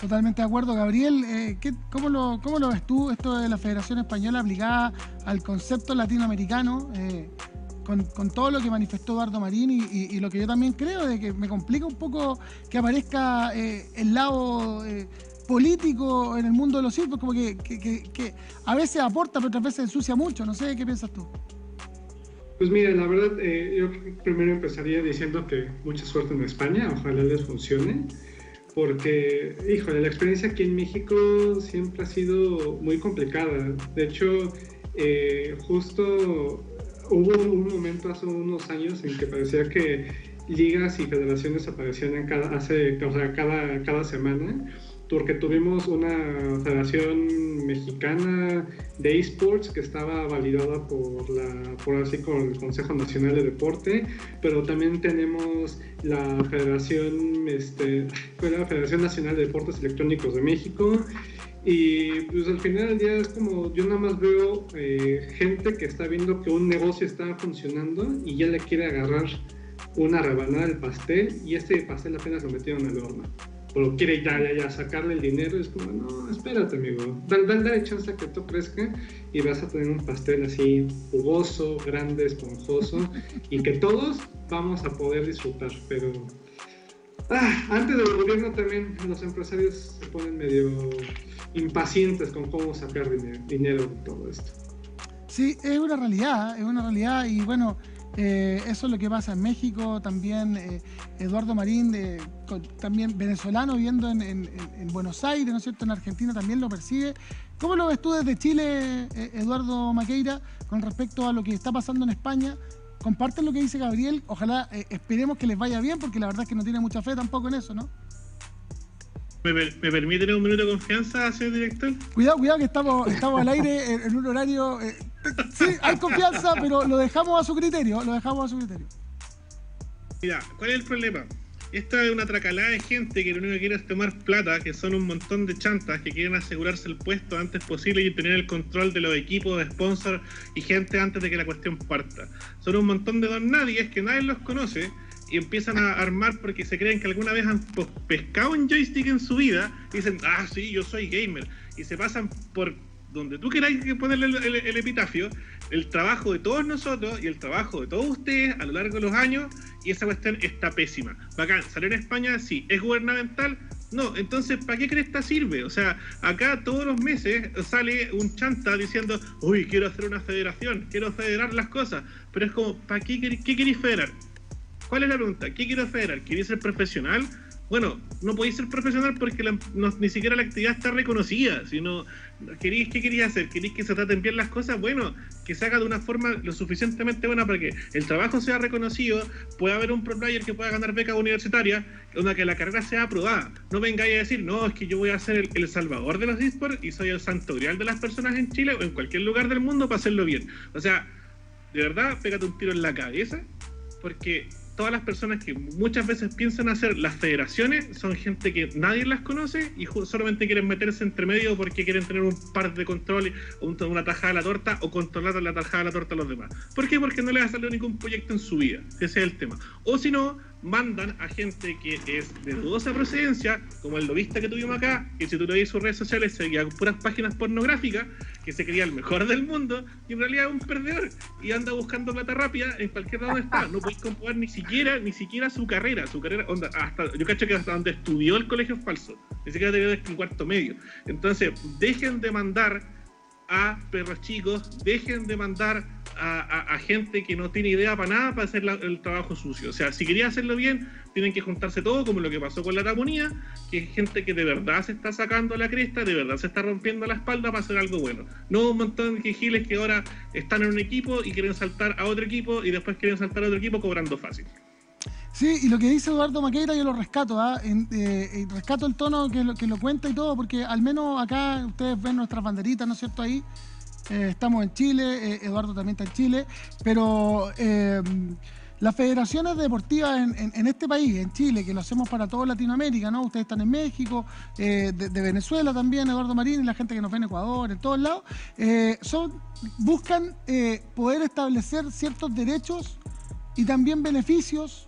Totalmente de acuerdo, Gabriel. Eh, cómo, lo, ¿Cómo lo ves tú, esto de la Federación Española aplicada al concepto latinoamericano? Eh, con, todo lo que manifestó Eduardo Marín y, lo que yo también creo de que me complica un poco que aparezca eh, el lado político en el mundo de los circos, como que, que, a veces aporta, pero otras veces ensucia mucho. No sé qué piensas tú. Pues mira, la verdad, yo primero empezaría diciendo que mucha suerte en España, ojalá les funcione porque, híjole, la experiencia aquí en México siempre ha sido muy complicada. De hecho, eh, justo hubo un momento hace unos años en que parecía que ligas y federaciones aparecían en cada, hace, o sea, cada, cada semana porque tuvimos una federación mexicana de esports que estaba validada por la por así con el Consejo Nacional de Deporte, pero también tenemos la Federación este la Federación Nacional de Deportes Electrónicos de México. Y pues al final del día es como yo nada más veo eh, gente que está viendo que un negocio está funcionando y ya le quiere agarrar una rebanada del pastel y este pastel apenas lo metieron al horno pero quiere ya, ya, ya sacarle el dinero. Es como, no, espérate, amigo. Dale, dale, chance a que esto crezca y vas a tener un pastel así jugoso, grande, esponjoso y que todos vamos a poder disfrutar. Pero ah, antes del gobierno también los empresarios se ponen medio impacientes con cómo sacar dinero, dinero de todo esto. Sí, es una realidad, es una realidad y bueno eh, eso es lo que pasa en México, también eh, Eduardo Marín, también venezolano viviendo en, Buenos Aires, ¿no es cierto? En Argentina también lo persigue. ¿Cómo lo ves tú desde Chile, eh, Eduardo Maqueira, con respecto a lo que está pasando en España? Comparten lo que dice Gabriel, ojalá esperemos que les vaya bien, porque la verdad es que no tiene mucha fe tampoco en eso, ¿no? ¿Me, ¿Me, permite tener un minuto de confianza, señor director? Cuidado, cuidado, que estamos, estamos al aire en, un horario. Eh, sí, hay confianza, pero lo dejamos a su criterio. Lo dejamos a su criterio. Mira, ¿cuál es el problema? Esta es una tracalada de gente que lo único que quiere es tomar plata, que son un montón de chantas que quieren asegurarse el puesto antes posible y tener el control de los equipos, de sponsors y gente antes de que la cuestión parta. Son un montón de don nadie que nadie los conoce y empiezan a armar porque se creen que alguna vez han pescado un joystick en su vida y dicen, ah, sí, yo soy gamer. Y se pasan por donde tú queráis ponerle el, epitafio, el trabajo de todos nosotros y el trabajo de todos ustedes a lo largo de los años, y esa cuestión está pésima. Bacán, ¿salió en España? Sí. ¿Es gubernamental? No, entonces, ¿para qué cresta sirve? O sea, acá todos los meses sale un chanta diciendo, uy, quiero hacer una federación, quiero federar las cosas, pero es como, ¿para qué, qué queréis federar? ¿Cuál es la pregunta? ¿Qué quiero federar? ¿Queréis ser profesional? Bueno, no podéis ser profesional porque ni siquiera la actividad está reconocida, sino ¿queréis, ¿qué queréis hacer? ¿Queréis que se traten bien las cosas? Bueno, que se haga de una forma lo suficientemente buena para que el trabajo sea reconocido, pueda haber un pro player que pueda ganar beca universitaria, una que la carrera sea aprobada. No vengáis a decir, no, es que yo voy a ser el, salvador de los esports y soy el santo grial de las personas en Chile o en cualquier lugar del mundo para hacerlo bien. O sea, de verdad, pégate un tiro en la cabeza, porque todas las personas que muchas veces piensan hacer las federaciones son gente que nadie las conoce y solamente quieren meterse entre medio porque quieren tener un par de control una tajada de la torta o controlar la tajada de la torta a los demás. ¿Por qué? Porque no les ha salido ningún proyecto en su vida. Ese es el tema. O si no, mandan a gente que es de dudosa procedencia, como el lobista que tuvimos acá, que si tú le sus redes sociales seguía puras páginas pornográficas, que se creía el mejor del mundo, y en realidad es un perdedor, y anda buscando plata rápida en cualquier lado está. No podéis comprobar ni siquiera, ni siquiera su carrera, su carrera, onda, hasta, yo cacho que hasta donde estudió el colegio es falso, ni siquiera tenía un cuarto medio. Entonces, dejen de mandar a perros chicos, dejen de mandar a, gente que no tiene idea para nada para hacer el trabajo sucio. O sea, si quería hacerlo bien, tienen que juntarse todo, como lo que pasó con la taponía, que es gente que de verdad se está sacando la cresta, de verdad se está rompiendo la espalda para hacer algo bueno. No un montón de giles que ahora están en un equipo y quieren saltar a otro equipo y después quieren saltar a otro equipo cobrando fácil. Sí, y lo que dice Eduardo Maqueira yo lo rescato, ¿ah? Eh, rescato el tono que lo, que lo cuenta y todo, porque al menos acá ustedes ven nuestras banderitas, ¿no es cierto? Ahí eh, estamos en Chile, eh, Eduardo también está en Chile, pero las federaciones deportivas en, este país, en Chile, que lo hacemos para toda Latinoamérica, ¿no? Ustedes están en México, de, Venezuela también, Eduardo Marín, y la gente que nos ve en Ecuador, en todos lados, son, buscan poder establecer ciertos derechos y también beneficios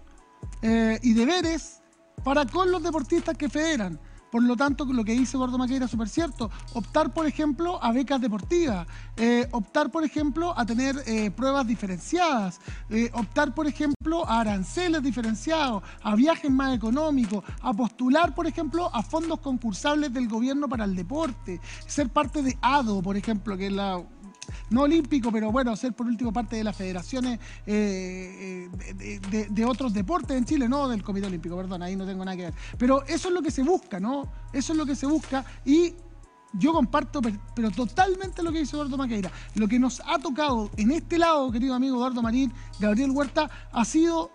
eh, y deberes para con los deportistas que federan. Por lo tanto, lo que dice Gordo Maqueira es súper cierto. Optar, por ejemplo, a becas deportivas. Eh, optar, por ejemplo, a tener eh, pruebas diferenciadas. optar, por ejemplo, a aranceles diferenciados, a viajes más económicos. A postular, por ejemplo, a fondos concursables del gobierno para el deporte. Ser parte de ADO, por ejemplo, que es la no olímpico, pero bueno, ser por último parte de las federaciones eh, eh, de, otros deportes en Chile, no del Comité Olímpico, perdón, ahí no tengo nada que ver. Pero eso es lo que se busca, ¿no? Eso es lo que se busca y yo comparto, pero totalmente lo que dice Eduardo Maqueira. Lo que nos ha tocado en este lado, querido amigo Eduardo Marín, Gabriel Huerta, ha sido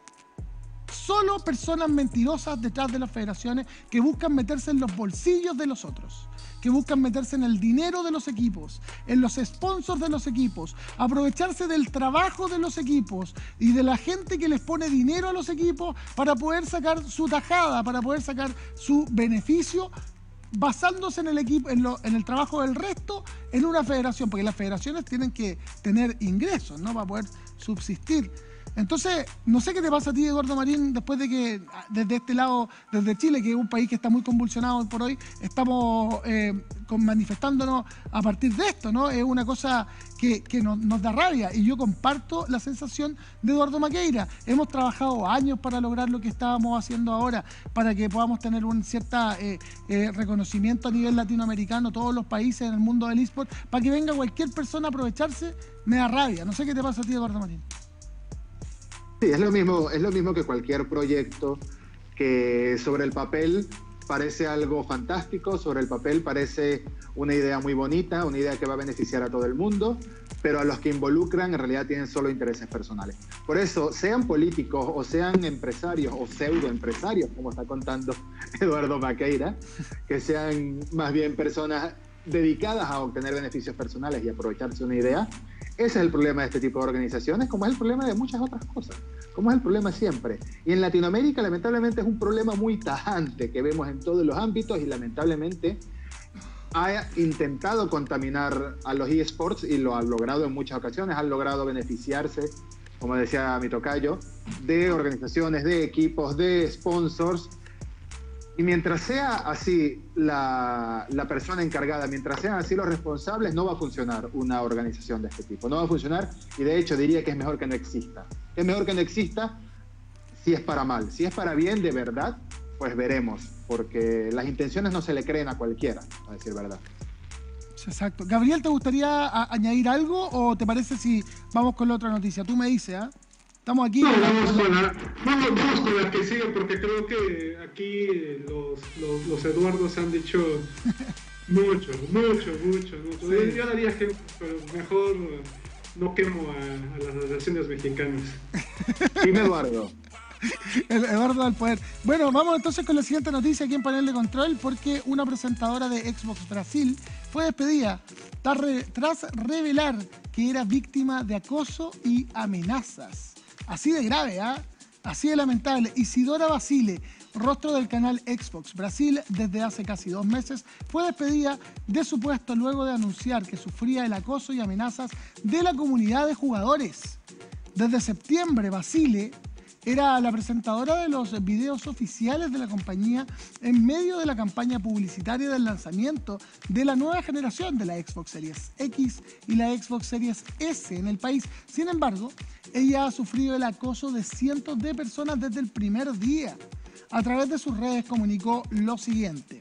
solo personas mentirosas detrás de las federaciones que buscan meterse en los bolsillos de los otros que buscan meterse en el dinero de los equipos, en los sponsors de los equipos, aprovecharse del trabajo de los equipos y de la gente que les pone dinero a los equipos para poder sacar su tajada, para poder sacar su beneficio basándose en el equipo, en, el trabajo del resto, en una federación, porque las federaciones tienen que tener ingresos, ¿no? Para poder subsistir. Entonces, no sé qué te pasa a ti, Eduardo Marín, después de que desde este lado, desde Chile, que es un país que está muy convulsionado por hoy, estamos eh, manifestándonos a partir de esto, ¿no? Es una cosa que, nos, da rabia y yo comparto la sensación de Eduardo Maqueira. Hemos trabajado años para lograr lo que estábamos haciendo ahora, para que podamos tener un cierto eh, eh, reconocimiento a nivel latinoamericano, todos los países en el mundo del eSport, para que venga cualquier persona a aprovecharse, me da rabia. No sé qué te pasa a ti, Eduardo Marín. Sí, es lo mismo, es lo mismo que cualquier proyecto que sobre el papel parece algo fantástico, sobre el papel parece una idea muy bonita, una idea que va a beneficiar a todo el mundo, pero a los que involucran en realidad tienen solo intereses personales. Por eso, sean políticos o sean empresarios o pseudoempresarios, como está contando Eduardo Maqueira, que sean más bien personas dedicadas a obtener beneficios personales y aprovecharse una idea, ese es el problema de este tipo de organizaciones, como es el problema de muchas otras cosas, como es el problema siempre. Y en Latinoamérica, lamentablemente, es un problema muy tajante que vemos en todos los ámbitos y lamentablemente ha intentado contaminar a los eSports y lo ha logrado en muchas ocasiones, ha logrado beneficiarse, como decía mi tocayo, de organizaciones, de equipos, de sponsors y mientras sea así la, persona encargada, mientras sean así los responsables, no va a funcionar una organización de este tipo. No va a funcionar y de hecho diría que es mejor que no exista. Es mejor que no exista si es para mal. Si es para bien de verdad, pues veremos, porque las intenciones no se le creen a cualquiera, a decir verdad. Exacto. Gabriel, ¿te gustaría añadir algo o te parece si vamos con la otra noticia? Tú me dices, ¿ah? Estamos aquí. No, vamos con, la, vamos, con la que sigue porque creo que aquí los, los, los Eduardos han dicho mucho, mucho, mucho. mucho. Yo daría ejemplo, pero mejor no quemo a, a las naciones mexicanas. Dime Eduardo. El Eduardo del poder. Bueno, vamos entonces con la siguiente noticia aquí en panel de control, porque una presentadora de Xbox Brasil fue despedida tras revelar que era víctima de acoso y amenazas. Así de grave, ¿ah? Así de lamentable. Isidora Basile, rostro del canal Xbox Brasil desde hace casi dos meses, fue despedida de su puesto luego de anunciar que sufría el acoso y amenazas de la comunidad de jugadores. Desde septiembre, Basile era la presentadora de los videos oficiales de la compañía en medio de la campaña publicitaria del lanzamiento de la nueva generación de la Xbox Series X y la Xbox Series S en el país. Sin embargo, ella ha sufrido el acoso de cientos de personas desde el primer día. A través de sus redes comunicó lo siguiente.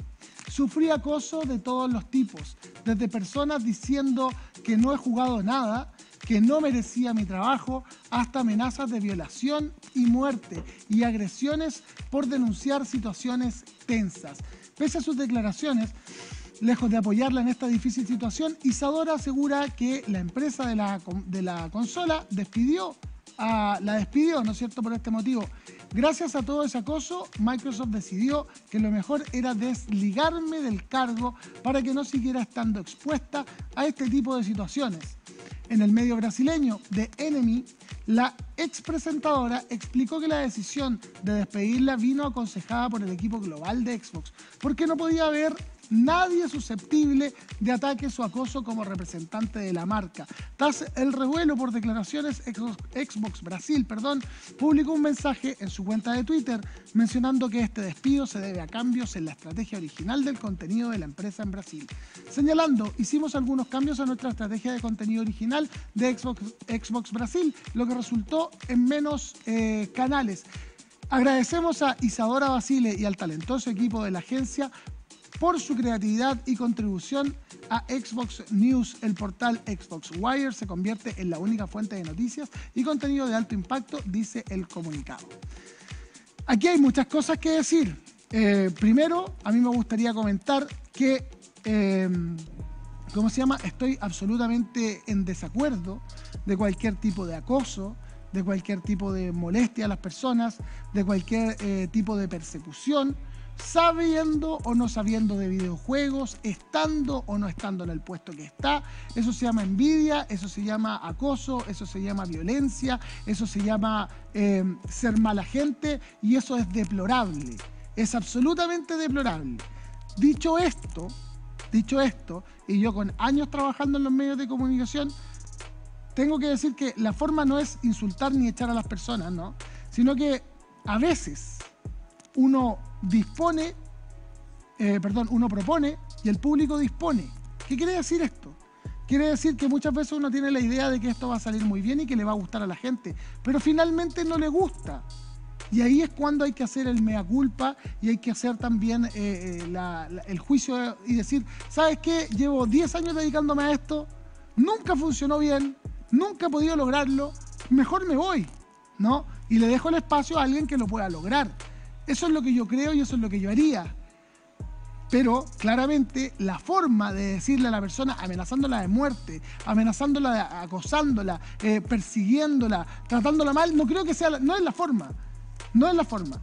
Sufrí acoso de todos los tipos, desde personas diciendo que no he jugado nada, que no merecía mi trabajo, hasta amenazas de violación y muerte y agresiones por denunciar situaciones tensas. Pese a sus declaraciones, lejos de apoyarla en esta difícil situación, Isadora asegura que la empresa de la, de la consola despidió a, la despidió, ¿no es cierto?, por este motivo. Gracias a todo ese acoso, Microsoft decidió que lo mejor era desligarme del cargo para que no siguiera estando expuesta a este tipo de situaciones. En el medio brasileño de Enemy, la ex presentadora explicó que la decisión de despedirla vino aconsejada por el equipo global de Xbox, porque no podía haber nadie susceptible de ataques o acoso como representante de la marca. Tras el revuelo por declaraciones, Xbox Brasil perdón, publicó un mensaje en su cuenta de Twitter mencionando que este despido se debe a cambios en la estrategia original del contenido de la empresa en Brasil. Señalando, hicimos algunos cambios a nuestra estrategia de contenido original de Xbox, Xbox Brasil, lo que resultó en menos eh, canales. Agradecemos a Isadora Basile y al talentoso equipo de la agencia por su creatividad y contribución a Xbox News. El portal Xbox Wire se convierte en la única fuente de noticias y contenido de alto impacto, dice el comunicado. Aquí hay muchas cosas que decir. Eh, primero, a mí me gustaría comentar que eh, ¿cómo se llama? Estoy absolutamente en desacuerdo de cualquier tipo de acoso, de cualquier tipo de molestia a las personas, de cualquier eh, tipo de persecución, sabiendo o no sabiendo de videojuegos, estando o no estando en el puesto que está. Eso se llama envidia, eso se llama acoso, eso se llama violencia, eso se llama eh, ser mala gente y eso es deplorable. Es absolutamente deplorable. Dicho esto, dicho esto, y yo con años trabajando en los medios de comunicación, tengo que decir que la forma no es insultar ni echar a las personas, ¿no? Sino que a veces uno dispone, eh, perdón, uno propone y el público dispone. ¿Qué quiere decir esto? Quiere decir que muchas veces uno tiene la idea de que esto va a salir muy bien y que le va a gustar a la gente, pero finalmente no le gusta. Y ahí es cuando hay que hacer el mea culpa y hay que hacer también eh, eh, el juicio y decir, ¿sabes qué? Llevo 10 años dedicándome a esto, nunca funcionó bien, nunca he podido lograrlo, mejor me voy, ¿no? Y le dejo el espacio a alguien que lo pueda lograr. Eso es lo que yo creo y eso es lo que yo haría. Pero claramente la forma de decirle a la persona, amenazándola de muerte, amenazándola, acosándola, eh, persiguiéndola, tratándola mal, no creo que sea, la- no es la forma. No es la forma.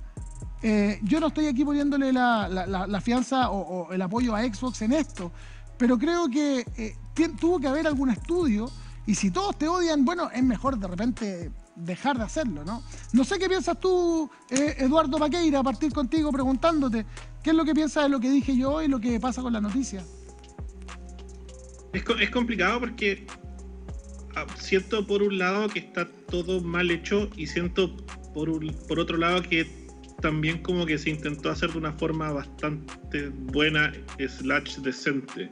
Eh, yo no estoy aquí poniéndole la, la- fianza o, el apoyo a Xbox en esto, pero creo que eh, tuvo que haber algún estudio y si todos te odian, bueno, es mejor de repente dejar de hacerlo, ¿no? No sé qué piensas tú, eh, Eduardo Paqueira, a partir contigo preguntándote qué es lo que piensas de lo que dije yo y lo que pasa con la noticia. Es, es complicado porque ah, siento por un lado que está todo mal hecho y siento por, por otro lado que también como que se intentó hacer de una forma bastante buena slash decente.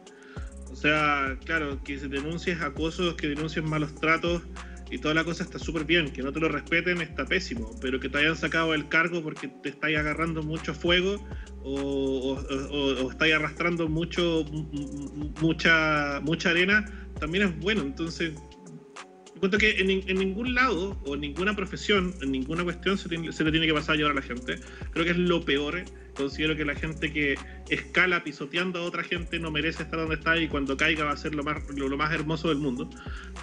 O sea, claro, que se denuncies acosos, que denuncies malos tratos y toda la cosa está súper bien. Que no te lo respeten está pésimo, pero que te hayan sacado el cargo porque te estáis agarrando mucho fuego o, o, o- o estáis arrastrando mucho mucha mucha arena también es bueno. Entonces encuentro que en, en ningún lado o en ninguna profesión en ninguna cuestión se, tiene- se le tiene que pasar a llevar a la gente. Creo que es lo peor. Considero que la gente que escala pisoteando a otra gente no merece estar donde está y cuando caiga va a ser lo más lo, lo más hermoso del mundo.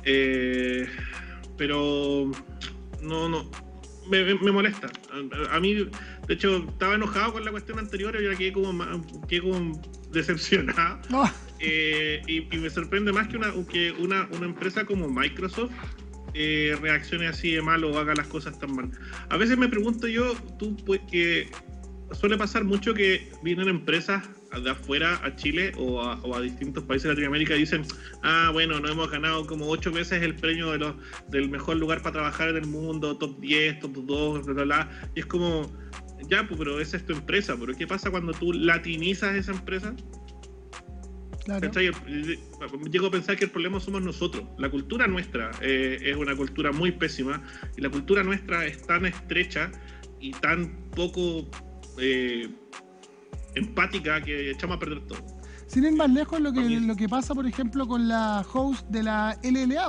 Eh, pero no no me, me- molesta. A, a mí de hecho estaba enojado con la cuestión anterior y ahora quedé como, quedé como decepcionado. No, eh, y, y me sorprende más que una, que una, una empresa como Microsoft eh, reaccione así de mal o haga las cosas tan mal. A veces me pregunto yo, tú, pues que suele pasar mucho que vienen empresas de afuera a Chile o a, o a distintos países de Latinoamérica dicen, ah, bueno, nos hemos ganado como ocho veces el premio de los, del mejor lugar para trabajar en el mundo, top 10, top 2, bla, bla, bla. Y es como, ya, pues, pero esa es tu empresa, pero ¿qué pasa cuando tú latinizas esa empresa? Llego a pensar que el problema somos nosotros. La cultura nuestra eh, es una cultura muy pésima y la cultura nuestra es tan estrecha y tan poco eh, empática que echamos a perder todo. Sin ir más lejos, lo que, lo que pasa, por ejemplo, con la host de la LLA,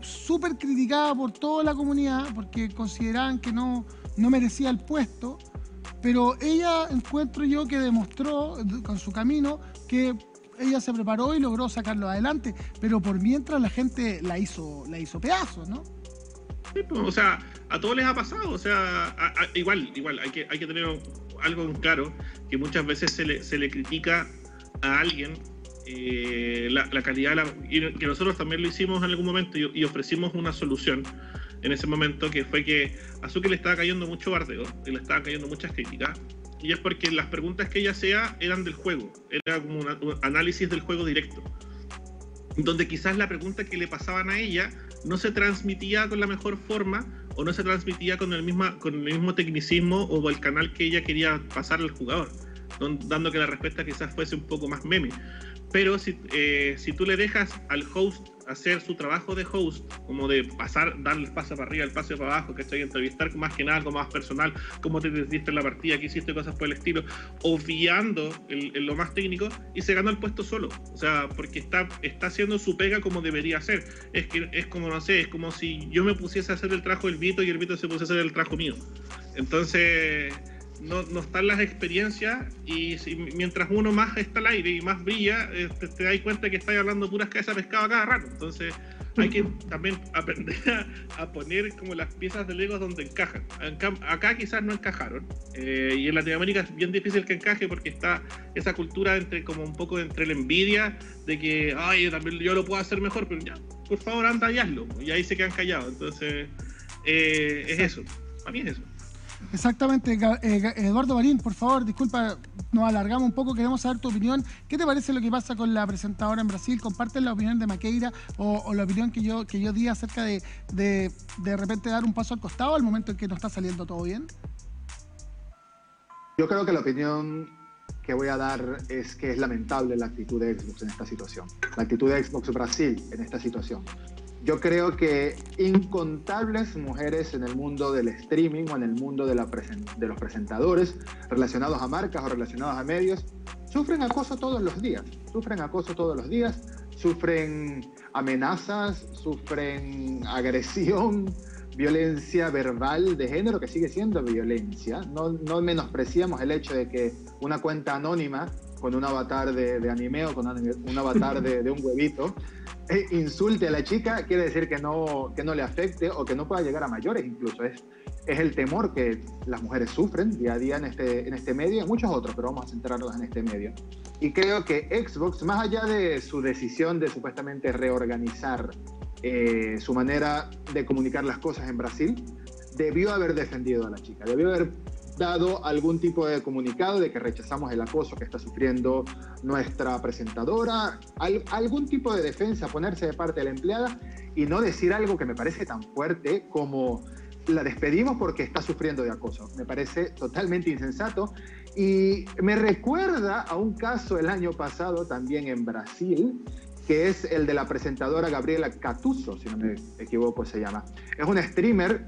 súper criticada por toda la comunidad porque consideraban que no, no merecía el puesto, pero ella encuentro yo que demostró con su camino que ella se preparó y logró sacarlo adelante, pero por mientras la gente la hizo, la hizo pedazos, ¿no? Sí, pues, o sea, a todos les ha pasado. O sea, a- a- igual, igual, hay que, hay que tener algo en claro, que muchas veces se le, se le critica a alguien eh, la, la calidad, la- y que nosotros también lo hicimos en algún momento y, ofrecimos una solución en ese momento, que fue que a Suki le estaba cayendo mucho bardeo, le estaban cayendo muchas críticas, y es porque las preguntas que ella hacía eran del juego, era como un análisis del juego directo donde quizás la pregunta que le pasaban a ella no se transmitía con la mejor forma o no se transmitía con el, con el mismo tecnicismo o el canal que ella quería pasar al jugador, dando que la respuesta quizás fuese un poco más meme. Pero si, eh, si tú le dejas al host hacer su trabajo de host, como de pasar, darle el paso para arriba, el paso para abajo, ¿cachai? Entrevistar más que nada, algo más personal, cómo te sentiste en la partida, qué hiciste, cosas por el estilo, obviando lo más técnico y se ganó el puesto solo. O sea, porque está, está haciendo su pega como debería ser. Es que es como, no sé, es como si yo me pusiese a hacer el trabajo del Vito y el Vito se pusiese a hacer el trabajo mío. Entonces, no, no están las experiencias y mientras uno más está al aire y más brilla, eh, te, das cuenta que estás hablando puras cabezas de pescado cada rato. Entonces hay que también aprender a, poner como las piezas de Lego donde encajan. Acá quizás no encajaron eh, y en Latinoamérica es bien difícil que encaje porque está esa cultura entre como un poco entre la envidia de que, ay, también yo lo puedo hacer mejor, pero ya, por favor anda y hazlo. Y ahí se quedan callados. Entonces eh, es eso. Para mí es eso. Exactamente, eh, Eduardo Marín, por favor, disculpa, nos alargamos un poco, queremos saber tu opinión. ¿Qué te parece lo que pasa con la presentadora en Brasil? ¿Compartes la opinión de Maqueira o, la opinión que yo, que yo di acerca de, de de repente dar un paso al costado al momento en que no está saliendo todo bien? Yo creo que la opinión que voy a dar es que es lamentable la actitud de Xbox en esta situación. La actitud de Xbox Brasil en esta situación. Yo creo que incontables mujeres en el mundo del streaming o en el mundo de, la de los presentadores relacionados a marcas o relacionados a medios sufren acoso todos los días, sufren acoso todos los días, sufren amenazas, sufren agresión, violencia verbal de género, que sigue siendo violencia. No, no menospreciamos el hecho de que una cuenta anónima con un avatar de, anime o con un avatar de, de un huevito eh, insulte a la chica, quiere decir que no, que no le afecte o que no pueda llegar a mayores incluso. Es, es el temor que las mujeres sufren día a día en este, en este medio y en muchos otros, pero vamos a centrarnos en este medio. Y creo que Xbox, más allá de su decisión de supuestamente reorganizar eh, su manera de comunicar las cosas en Brasil, debió haber defendido a la chica, debió haber dado algún tipo de comunicado de que rechazamos el acoso que está sufriendo nuestra presentadora, algún tipo de defensa, ponerse de parte de la empleada y no decir algo que me parece tan fuerte como la despedimos porque está sufriendo de acoso. Me parece totalmente insensato y me recuerda a un caso el año pasado también en Brasil, que es el de la presentadora Gabriela Catuso, si no me equivoco se llama. Es una streamer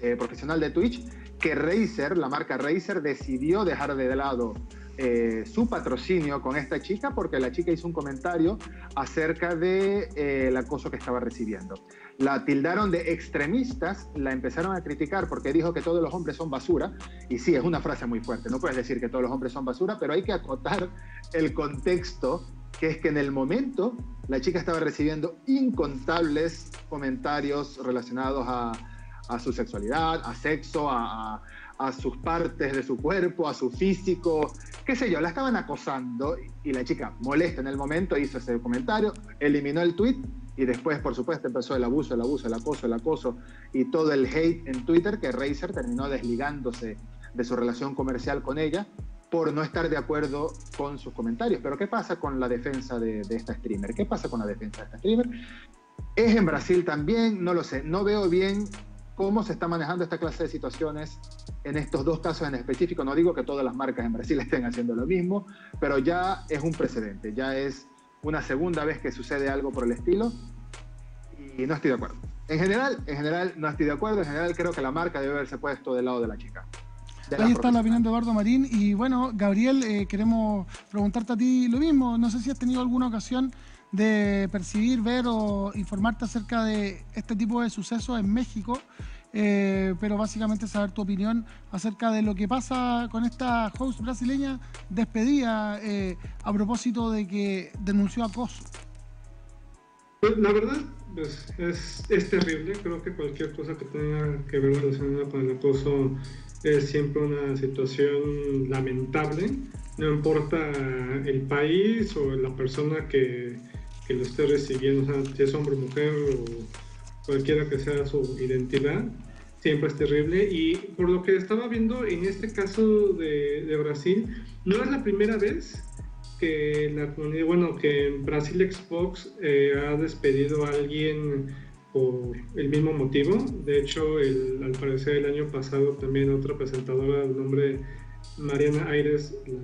eh, profesional de Twitch que Razer, la marca Razer, decidió dejar de lado eh, su patrocinio con esta chica porque la chica hizo un comentario acerca del de, eh, acoso que estaba recibiendo. La tildaron de extremistas, la empezaron a criticar porque dijo que todos los hombres son basura. Y sí, es una frase muy fuerte, no puedes decir que todos los hombres son basura, pero hay que acotar el contexto, que es que en el momento la chica estaba recibiendo incontables comentarios relacionados a a su sexualidad, a sexo, a, sus partes de su cuerpo, a su físico, qué sé yo, la estaban acosando y la chica, molesta en el momento, hizo ese comentario, eliminó el tweet y después, por supuesto, empezó el abuso, el abuso, el acoso, el acoso y todo el hate en Twitter que Razer terminó desligándose de su relación comercial con ella por no estar de acuerdo con sus comentarios. Pero ¿qué pasa con la defensa de, de esta streamer? ¿Qué pasa con la defensa de esta streamer? ¿Es en Brasil también? No lo sé. No veo bien cómo se está manejando esta clase de situaciones en estos dos casos en específico. No digo que todas las marcas en Brasil estén haciendo lo mismo, pero ya es un precedente, ya es una segunda vez que sucede algo por el estilo y no estoy de acuerdo. En general, en general no estoy de acuerdo, en general creo que la marca debe haberse puesto del lado de la chica. Ahí está la opinión de Eduardo Marín y bueno, Gabriel, eh, queremos preguntarte a ti lo mismo. No sé si has tenido alguna ocasión de percibir, ver o informarte acerca de este tipo de sucesos en México, eh, pero básicamente saber tu opinión acerca de lo que pasa con esta host brasileña despedida eh, a propósito de que denunció acoso. Pues, la verdad pues, es, es, terrible, creo que cualquier cosa que tenga que ver relacionada con el acoso es siempre una situación lamentable, no importa el país o la persona que que lo esté recibiendo, o sea, si es hombre mujer o cualquiera que sea su identidad, siempre es terrible. Y por lo que estaba viendo en este caso de, de Brasil, no es la primera vez que la comunidad, bueno, que en Brasil Xbox eh, ha despedido a alguien por el mismo motivo. De hecho, el, al parecer el año pasado también otra presentadora de nombre Mariana Aires la,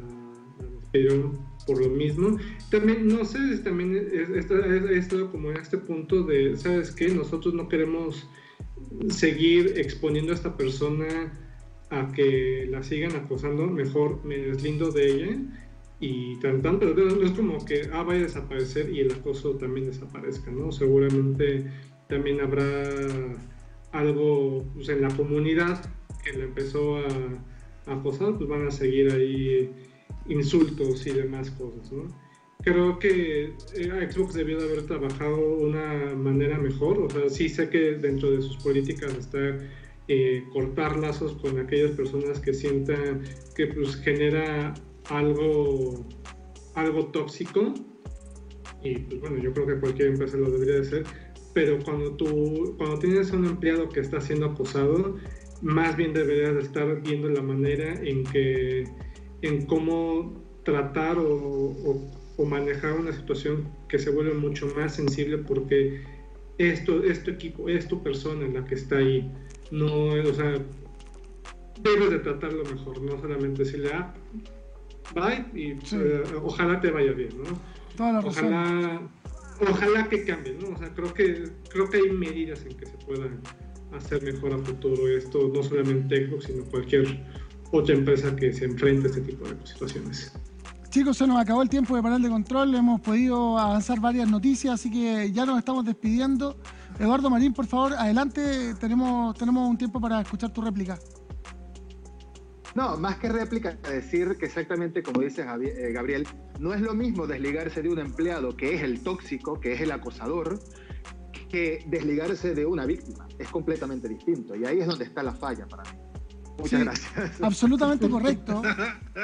la despidieron por lo mismo. También, no sé, también he estado como en este punto de, ¿sabes qué? Nosotros no queremos seguir exponiendo a esta persona a que la sigan acosando, mejor me deslindo de ella y tan, tan pero no es como que ah, vaya a desaparecer y el acoso también desaparezca, ¿no? Seguramente también habrá algo pues, en la comunidad que le empezó a, acosado, pues van a seguir ahí insultos y demás cosas, ¿no? Creo que eh, Xbox debió de haber trabajado una manera mejor, o sea, sí sé que dentro de sus políticas está eh, cortar lazos con aquellas personas que sientan que pues genera algo, algo tóxico, y pues bueno, yo creo que cualquier empresa lo debería de hacer, pero cuando tú, cuando tienes a un empleado que está siendo acosado, más bien deberías de estar viendo la manera en que, en cómo tratar o, o, manejar una situación que se vuelve mucho más sensible porque esto, es tu equipo, es tu persona la que está ahí. No, o sea, debes de tratarlo mejor, no solamente decirle, ah, bye, y eh, ojalá te vaya bien, ¿no? ojalá, ojalá que cambie, ¿no? O sea, creo que, creo que hay medidas en que se puedan hacer mejor a futuro esto, no solamente Xbox, sino cualquier otra empresa que se enfrente a este tipo de situaciones. Chicos, se nos acabó el tiempo de panel de control, hemos podido avanzar varias noticias, así que ya nos estamos despidiendo. Eduardo Marín, por favor, adelante, tenemos, tenemos un tiempo para escuchar tu réplica. No, más que réplica, decir que exactamente como dice eh, Gabriel, no es lo mismo desligarse de un empleado que es el tóxico, que es el acosador, que desligarse de una víctima. Es completamente distinto. Y ahí es donde está la falla para mí. Muchas gracias. Absolutamente correcto.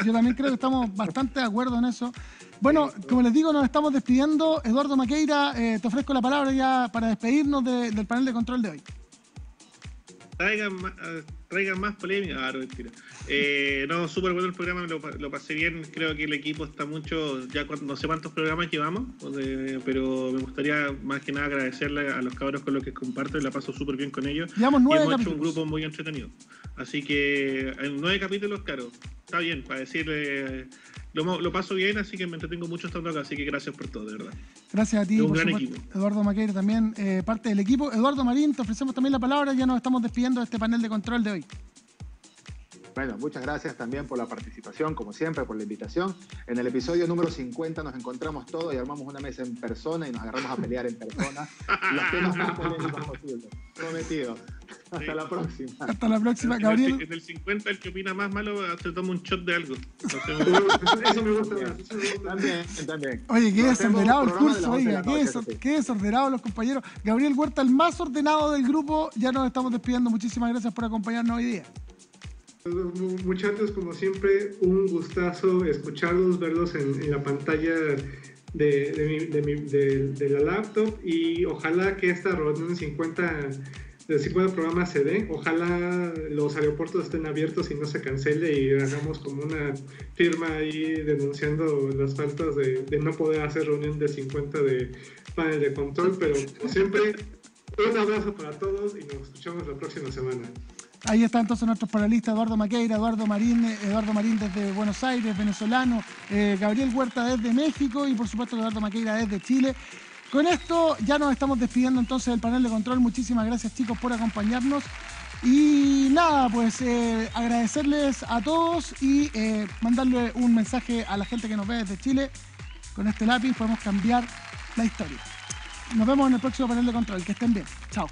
Yo también creo que estamos bastante de acuerdo en eso. Bueno, como les digo, nos estamos despidiendo. Eduardo Maqueira, eh, te ofrezco la palabra ya para despedirnos del panel de control de hoy. Traigan más, traigan más polémica. Ah, no, mentira. Eh, no, súper bueno el programa, lo, pasé bien. Creo que el equipo está mucho. Ya no sé cuántos programas llevamos, pero me gustaría más que nada agradecerle a los cabros con los que comparto y la paso súper bien con ellos. Llevamos nueve y hemos hecho un grupo muy entretenido. Así que en nueve capítulos, claro, está bien para decirle lo, paso bien, así que me entretengo mucho estando acá, así que gracias por todo, de verdad. Gracias a ti, un gran equipo. Eduardo Maqueira también, eh, parte del equipo. Eduardo Marín, te ofrecemos también la palabra, ya nos estamos despidiendo de este panel de control de hoy. Bueno, muchas gracias también por la participación, como siempre, por la invitación. En el episodio número 50 nos encontramos todos y armamos una mesa en persona y nos agarramos a pelear en persona. Los temas más polémicos posibles. Prometido. Hasta la próxima. Hasta la próxima, Gabriel. En el 50 el que opina más malo se toma un shot de algo. eso me gusta También, también. Oye, qué desordenado el curso, oiga, qué, qué desordenado los compañeros. Gabriel Huerta, el más ordenado del grupo, ya nos estamos despidiendo. Muchísimas gracias por acompañarnos hoy día. Muchachos, como siempre, un gustazo escucharlos, verlos en, la pantalla de, de, la laptop y ojalá que esta reunión 50 de 50 programas se dé. Ojalá los aeropuertos estén abiertos y no se cancele y hagamos como una firma ahí denunciando las faltas de, no poder hacer reunión de 50 de panel de control. Pero como siempre, un abrazo para todos y nos escuchamos la próxima semana. Ahí están entonces nuestros panelistas, Eduardo Maqueira, Eduardo Marín, Eduardo Marín desde Buenos Aires, venezolano, eh, Gabriel Huerta desde México y por supuesto Eduardo Maqueira desde Chile. Con esto ya nos estamos despidiendo entonces del panel de control. Muchísimas gracias chicos por acompañarnos. Y nada, pues eh, agradecerles a todos y eh, mandarle un mensaje a la gente que nos ve desde Chile. Con este lápiz podemos cambiar la historia. Nos vemos en el próximo panel de control. Que estén bien. Chao.